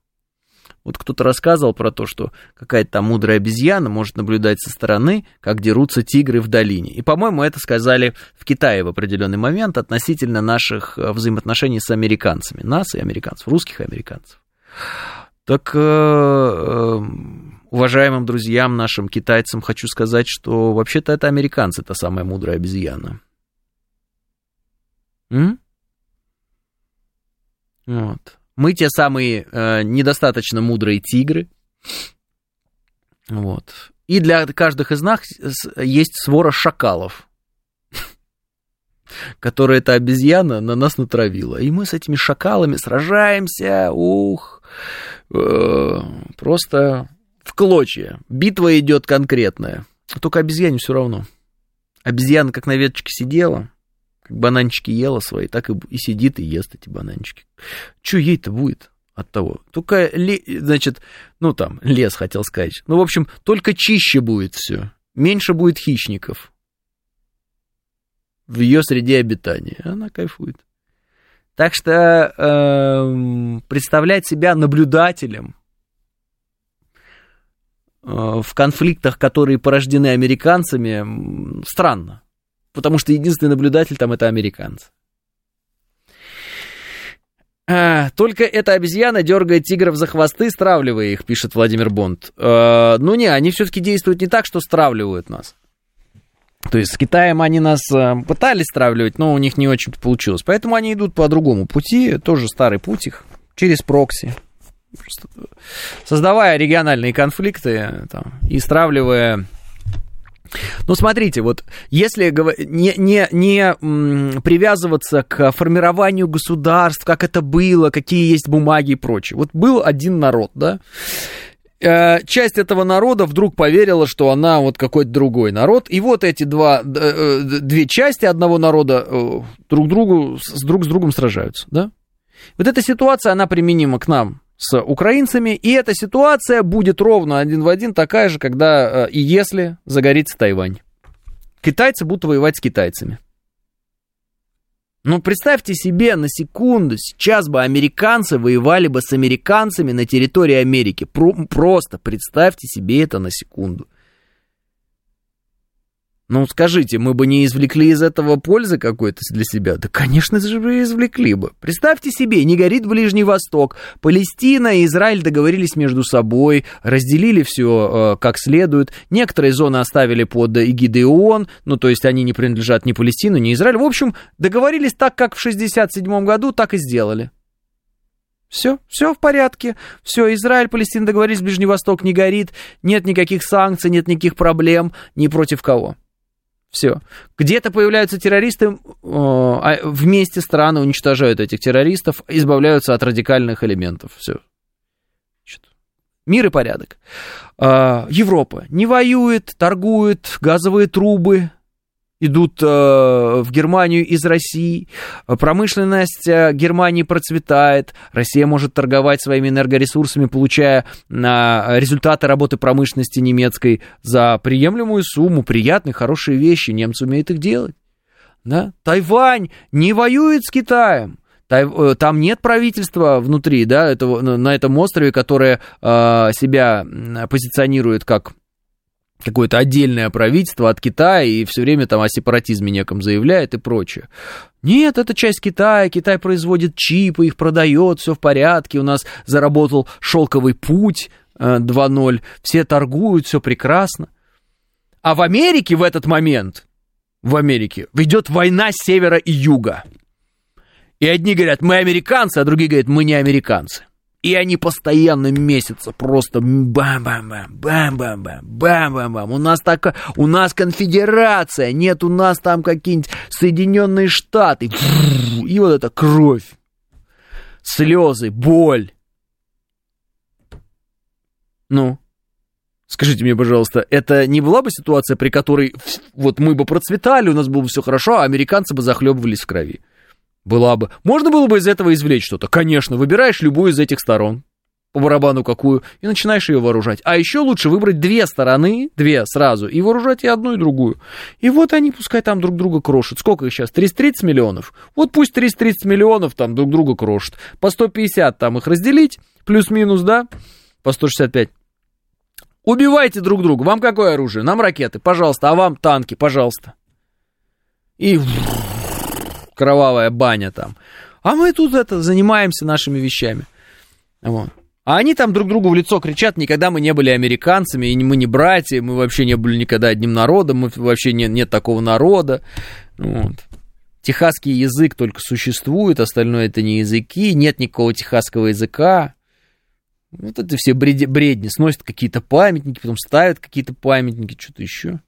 Вот кто-то рассказывал про то, что какая-то там мудрая обезьяна может наблюдать со стороны, как дерутся тигры в долине. И, по-моему, это сказали в Китае в определенный момент относительно наших э, взаимоотношений с американцами. Нас и американцев, русских и американцев. Так, э, э, уважаемым друзьям, нашим китайцам хочу сказать, что вообще-то это американцы, та самая мудрая обезьяна. М? Вот. Мы те самые э, недостаточно мудрые тигры. Вот. И для каждых из нас есть свора шакалов, которые эта обезьяна на нас натравила. И мы с этими шакалами сражаемся, ух, э, просто в клочья. Битва идет конкретная. Только обезьяне все равно. Обезьяна как на веточке сидела, как бананчики ела свои, так и, и сидит и ест эти бананчики. Что ей-то будет от того? Только, значит, ну там, лес хотел сказать. Ну, в общем, только чище будет все. Меньше будет хищников в ее среде обитания. Она кайфует. Так что э, представлять себя наблюдателем э, в конфликтах, которые порождены американцами, странно потому что единственный наблюдатель там это американцы. А, только эта обезьяна дергает тигров за хвосты, стравливая их, пишет Владимир Бонд. А, ну не, они все-таки действуют не так, что стравливают нас. То есть с Китаем они нас э, пытались стравливать, но у них не очень получилось. Поэтому они идут по другому пути, тоже старый путь их, через прокси. Создавая региональные конфликты там, и стравливая ну, смотрите, вот если не, не, не привязываться к формированию государств, как это было, какие есть бумаги и прочее. Вот был один народ, да, э, часть этого народа вдруг поверила, что она вот какой-то другой народ, и вот эти два, э, две части одного народа э, друг, другу, друг с другом сражаются, да? Вот эта ситуация, она применима к нам, с украинцами, и эта ситуация будет ровно один в один такая же, когда э, и если загорится Тайвань. Китайцы будут воевать с китайцами. Ну, представьте себе на секунду, сейчас бы американцы воевали бы с американцами на территории Америки. Про- просто представьте себе это на секунду. Ну, скажите, мы бы не извлекли из этого пользы какой-то для себя? Да, конечно же, вы извлекли бы. Представьте себе, не горит Ближний Восток. Палестина и Израиль договорились между собой, разделили все э, как следует. Некоторые зоны оставили под эгидой ООН, ну, то есть они не принадлежат ни Палестину, ни Израилю. В общем, договорились так, как в 67 году, так и сделали. Все, все в порядке. Все, Израиль, Палестина договорились, Ближний Восток не горит, нет никаких санкций, нет никаких проблем ни против кого. Все. Где-то появляются террористы, а вместе страны уничтожают этих террористов, избавляются от радикальных элементов. Все. Мир и порядок. А, Европа не воюет, торгует, газовые трубы, идут э, в Германию из России, промышленность э, Германии процветает, Россия может торговать своими энергоресурсами, получая э, результаты работы промышленности немецкой за приемлемую сумму, приятные, хорошие вещи, немцы умеют их делать. Да? Тайвань не воюет с Китаем, там нет правительства внутри, да, этого, на этом острове, которое себя позиционирует как какое-то отдельное правительство от Китая и все время там о сепаратизме неком заявляет и прочее. Нет, это часть Китая, Китай производит чипы, их продает, все в порядке, у нас заработал шелковый путь 2.0, э, все торгуют, все прекрасно. А в Америке в этот момент, в Америке, ведет война севера и юга. И одни говорят, мы американцы, а другие говорят, мы не американцы. И они постоянно месяца, просто бам-бам-бам, бам-бам-бам, бам-бам-бам. У нас такая, у нас конфедерация, нет у нас там какие-нибудь Соединенные Штаты. И вот эта кровь, слезы, боль. Ну, Скажите мне, пожалуйста, это не была бы ситуация, при которой вот мы бы процветали, у нас было бы все хорошо, а американцы бы захлебывались в крови? Была бы. Можно было бы из этого извлечь что-то? Конечно, выбираешь любую из этих сторон, по барабану какую, и начинаешь ее вооружать. А еще лучше выбрать две стороны, две сразу, и вооружать и одну, и другую. И вот они пускай там друг друга крошат. Сколько их сейчас? 330 миллионов? Вот пусть 330 миллионов там друг друга крошат. По 150 там их разделить, плюс-минус, да? по 165. Убивайте друг друга. Вам какое оружие? Нам ракеты, пожалуйста. А вам танки, пожалуйста. И кровавая баня там. А мы тут это занимаемся нашими вещами. Вот. А они там друг другу в лицо кричат, никогда мы не были американцами, и мы не братья, мы вообще не были никогда одним народом, мы вообще нет, нет такого народа. Вот. Техасский язык только существует, остальное это не языки, нет никакого техасского языка. Вот это все бредни, бредни, сносят какие-то памятники, потом ставят какие-то памятники, что-то еще.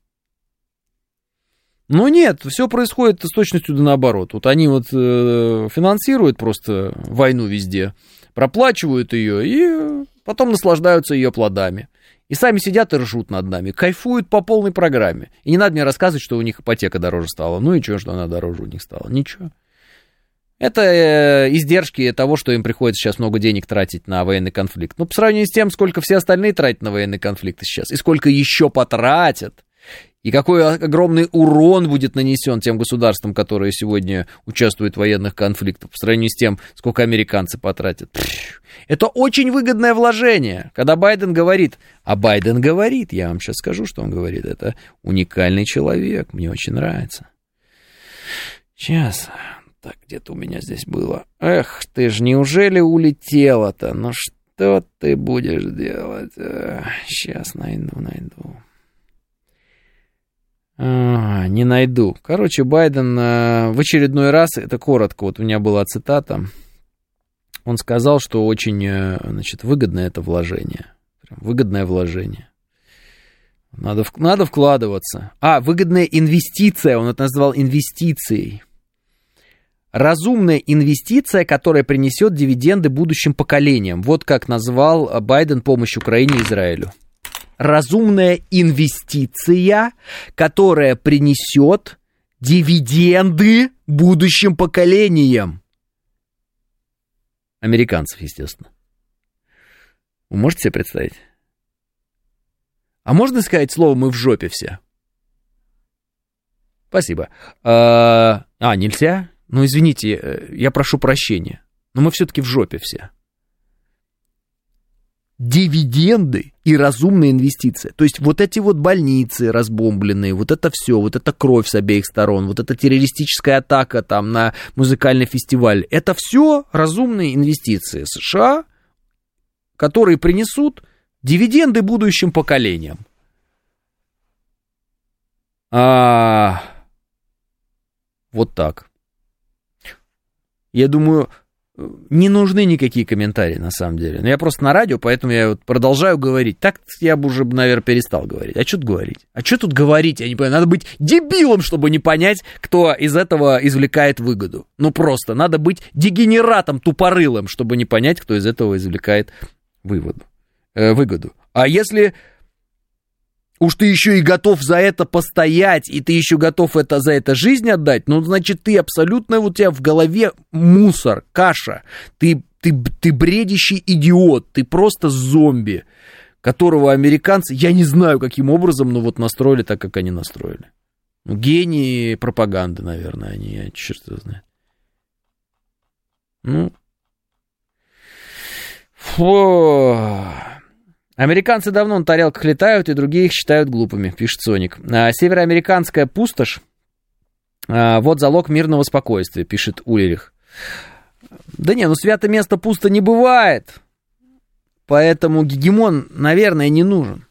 Но нет, все происходит с точностью да наоборот. Вот они вот э, финансируют просто войну везде, проплачивают ее и потом наслаждаются ее плодами. И сами сидят и ржут над нами, кайфуют по полной программе. И не надо мне рассказывать, что у них ипотека дороже стала. Ну и что, что она дороже у них стала? Ничего. Это э, издержки того, что им приходится сейчас много денег тратить на военный конфликт. Ну, по сравнению с тем, сколько все остальные тратят на военный конфликт сейчас, и сколько еще потратят, и какой огромный урон будет нанесен тем государствам, которые сегодня участвуют в военных конфликтах, по сравнению с тем, сколько американцы потратят. Это очень выгодное вложение. Когда Байден говорит, а Байден говорит, я вам сейчас скажу, что он говорит, это уникальный человек, мне очень нравится. Сейчас, так, где-то у меня здесь было. Эх, ты ж неужели улетела-то? Ну что ты будешь делать? Сейчас найду, найду. А, не найду. Короче, Байден а, в очередной раз, это коротко, вот у меня была цитата, он сказал, что очень, э, значит, выгодное это вложение. Выгодное вложение. Надо, надо вкладываться. А, выгодная инвестиция, он это назвал инвестицией. Разумная инвестиция, которая принесет дивиденды будущим поколениям. Вот как назвал Байден помощь Украине и Израилю разумная инвестиция, которая принесет дивиденды будущим поколениям. Американцев, естественно. Вы можете себе представить? А можно сказать слово «мы в жопе все»? Спасибо. А, а нельзя? Ну, извините, э, я прошу прощения. Но мы все-таки в жопе все дивиденды и разумная инвестиция. То есть вот эти вот больницы разбомбленные, вот это все, вот эта кровь с обеих сторон, вот эта террористическая атака там на музыкальный фестиваль, это все разумные инвестиции США, которые принесут дивиденды будущим поколениям. А, вот так. Я думаю, не нужны никакие комментарии, на самом деле. Но я просто на радио, поэтому я вот продолжаю говорить. Так я бы уже, наверное, перестал говорить. А что тут говорить? А что тут говорить? Я не понимаю. Надо быть дебилом, чтобы не понять, кто из этого извлекает выгоду. Ну просто, надо быть дегенератом тупорылым, чтобы не понять, кто из этого извлекает выводу, э, выгоду. А если уж ты еще и готов за это постоять, и ты еще готов это, за это жизнь отдать, ну, значит, ты абсолютно, у тебя в голове мусор, каша, ты, ты, ты бредящий идиот, ты просто зомби, которого американцы, я не знаю, каким образом, но вот настроили так, как они настроили. Ну, гении пропаганды, наверное, они, я черт его знает. Ну, фу. Американцы давно на тарелках летают, и другие их считают глупыми, пишет Соник. А, североамериканская пустошь, а, вот залог мирного спокойствия, пишет Улерих. Да не, ну свято место пусто не бывает. Поэтому гегемон, наверное, не нужен.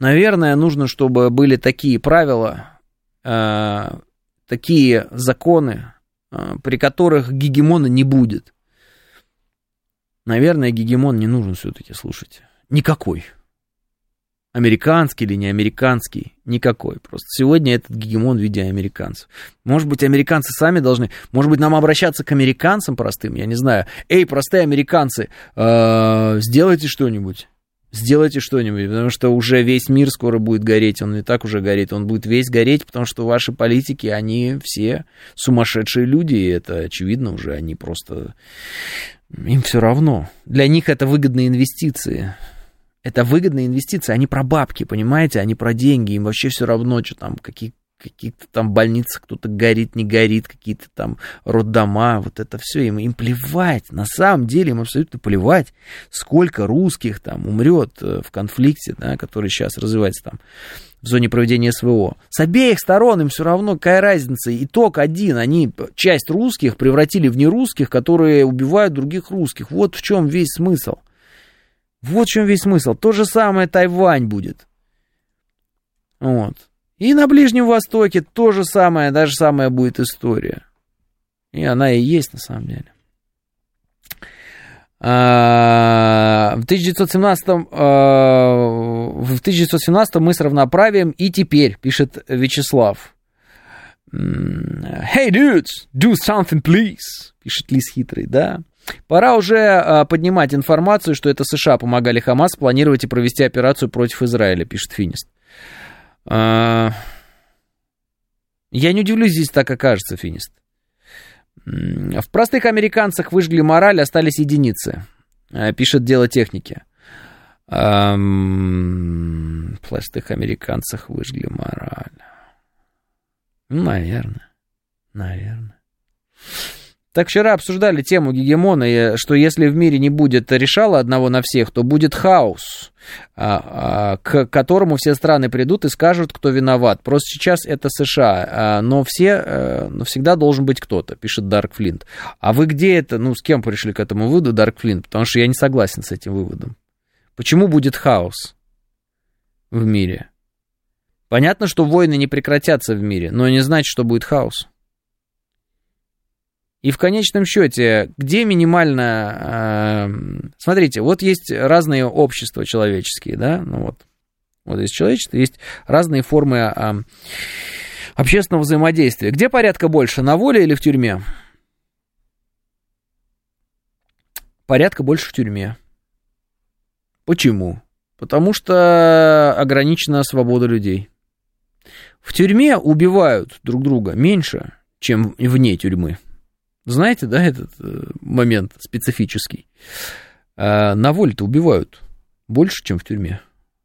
Наверное, нужно, чтобы были такие правила, э, такие законы, э, при которых гегемона не будет. Наверное, гегемон не нужен все-таки, слушайте. Никакой. Американский или не американский, никакой. Просто сегодня этот гегемон в виде американцев. Может быть, американцы сами должны, может быть, нам обращаться к американцам простым, я не знаю. Эй, простые американцы, э, сделайте что-нибудь. Сделайте что-нибудь, потому что уже весь мир скоро будет гореть, он и так уже горит, он будет весь гореть, потому что ваши политики, они все сумасшедшие люди, и это очевидно уже, они просто, им все равно. Для них это выгодные инвестиции. Это выгодные инвестиции, они про бабки, понимаете, они про деньги, им вообще все равно, что там, какие, каких-то там больницах кто-то горит, не горит, какие-то там роддома, вот это все, им, им плевать, на самом деле им абсолютно плевать, сколько русских там умрет э, в конфликте, да, который сейчас развивается там в зоне проведения СВО. С обеих сторон им все равно какая разница, итог один, они часть русских превратили в нерусских, которые убивают других русских, вот в чем весь смысл. Вот в чем весь смысл. То же самое Тайвань будет. Вот. И на Ближнем Востоке то же самое, даже самая будет история. И она и есть на самом деле. А, в 1917, а, в 1917 мы с равноправием и теперь, пишет Вячеслав. Hey, dudes, do something, please, пишет Лис Хитрый, да. Пора уже а, поднимать информацию, что это США помогали Хамас планировать и провести операцию против Израиля, пишет Финист. А, я не удивлюсь, здесь так окажется, Финист. В простых американцах выжгли мораль, остались единицы. А, пишет дело техники. В простых американцах выжгли мораль. Наверное. Наверное. Так вчера обсуждали тему гегемона, что если в мире не будет решала одного на всех, то будет хаос, а, а, к которому все страны придут и скажут, кто виноват. Просто сейчас это США, а, но все, э, но всегда должен быть кто-то, пишет Дарк Флинт. А вы где это, ну, с кем пришли к этому выводу, Дарк Флинт? Потому что я не согласен с этим выводом. Почему будет хаос в мире? Понятно, что войны не прекратятся в мире, но не значит, что будет хаос. И в конечном счете, где минимально... Э, смотрите, вот есть разные общества человеческие, да, ну вот. Вот есть человечество, есть разные формы э, общественного взаимодействия. Где порядка больше, на воле или в тюрьме? Порядка больше в тюрьме. Почему? Потому что ограничена свобода людей. В тюрьме убивают друг друга меньше, чем вне тюрьмы. Знаете, да, этот э, момент специфический. А на воле-то убивают больше, чем в тюрьме.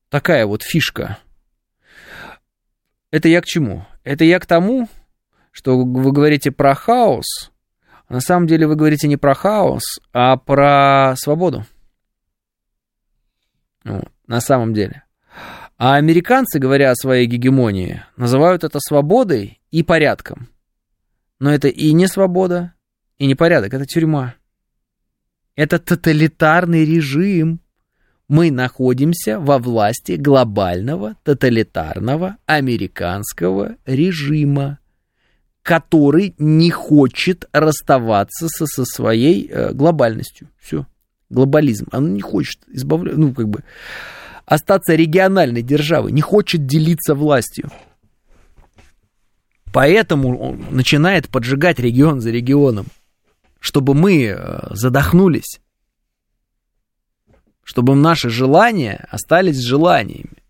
Такая вот фишка. Это я к чему? Это я к тому, что вы говорите про хаос. На самом деле вы говорите не про хаос, а про свободу. Вот, на самом деле. А американцы, говоря о своей гегемонии, называют это свободой и порядком. Но это и не свобода, и непорядок, это тюрьма. Это тоталитарный режим. Мы находимся во власти глобального тоталитарного американского режима, который не хочет расставаться со, со своей э, глобальностью. Все. Глобализм. Он не хочет избавляться, ну, как бы, остаться региональной державой, не хочет делиться властью. Поэтому он начинает поджигать регион за регионом чтобы мы э, задохнулись, чтобы наши желания остались желаниями.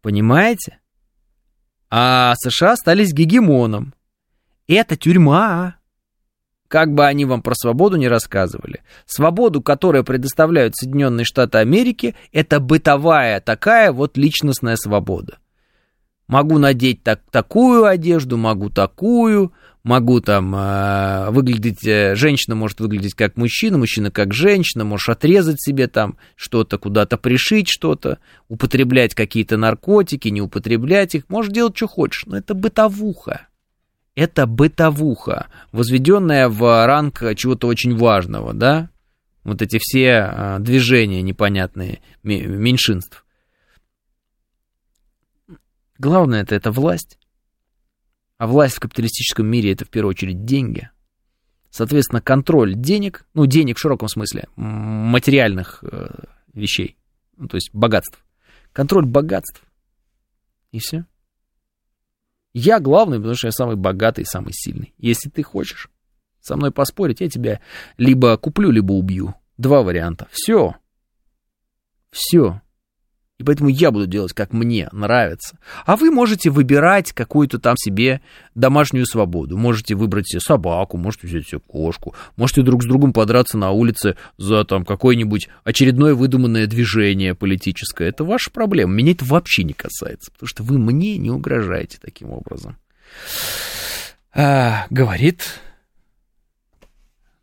Понимаете? А США остались гегемоном. Это тюрьма. Как бы они вам про свободу не рассказывали. Свободу, которую предоставляют Соединенные Штаты Америки, это бытовая такая вот личностная свобода. Могу надеть так, такую одежду, могу такую, могу там э, выглядеть, э, женщина может выглядеть как мужчина, мужчина как женщина, можешь отрезать себе там что-то, куда-то пришить что-то, употреблять какие-то наркотики, не употреблять их, можешь делать, что хочешь, но это бытовуха. Это бытовуха, возведенная в ранг чего-то очень важного, да? Вот эти все э, движения непонятные меньшинств. Главное это, это власть. А власть в капиталистическом мире это в первую очередь деньги. Соответственно, контроль денег, ну, денег в широком смысле, материальных э, вещей, ну, то есть богатств. Контроль богатств. И все. Я главный, потому что я самый богатый самый сильный. Если ты хочешь со мной поспорить, я тебя либо куплю, либо убью. Два варианта. Все. Все. И поэтому я буду делать, как мне нравится. А вы можете выбирать какую-то там себе домашнюю свободу. Можете выбрать себе собаку, можете взять себе кошку, можете друг с другом подраться на улице за там какое-нибудь очередное выдуманное движение политическое. Это ваша проблема. Меня это вообще не касается, потому что вы мне не угрожаете таким образом. А, говорит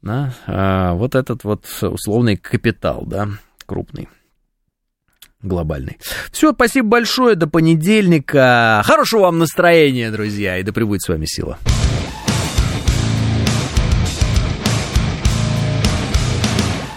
да, а, вот этот вот условный капитал, да, крупный глобальный. Все, спасибо большое, до понедельника. Хорошего вам настроения, друзья, и да пребудет с вами сила.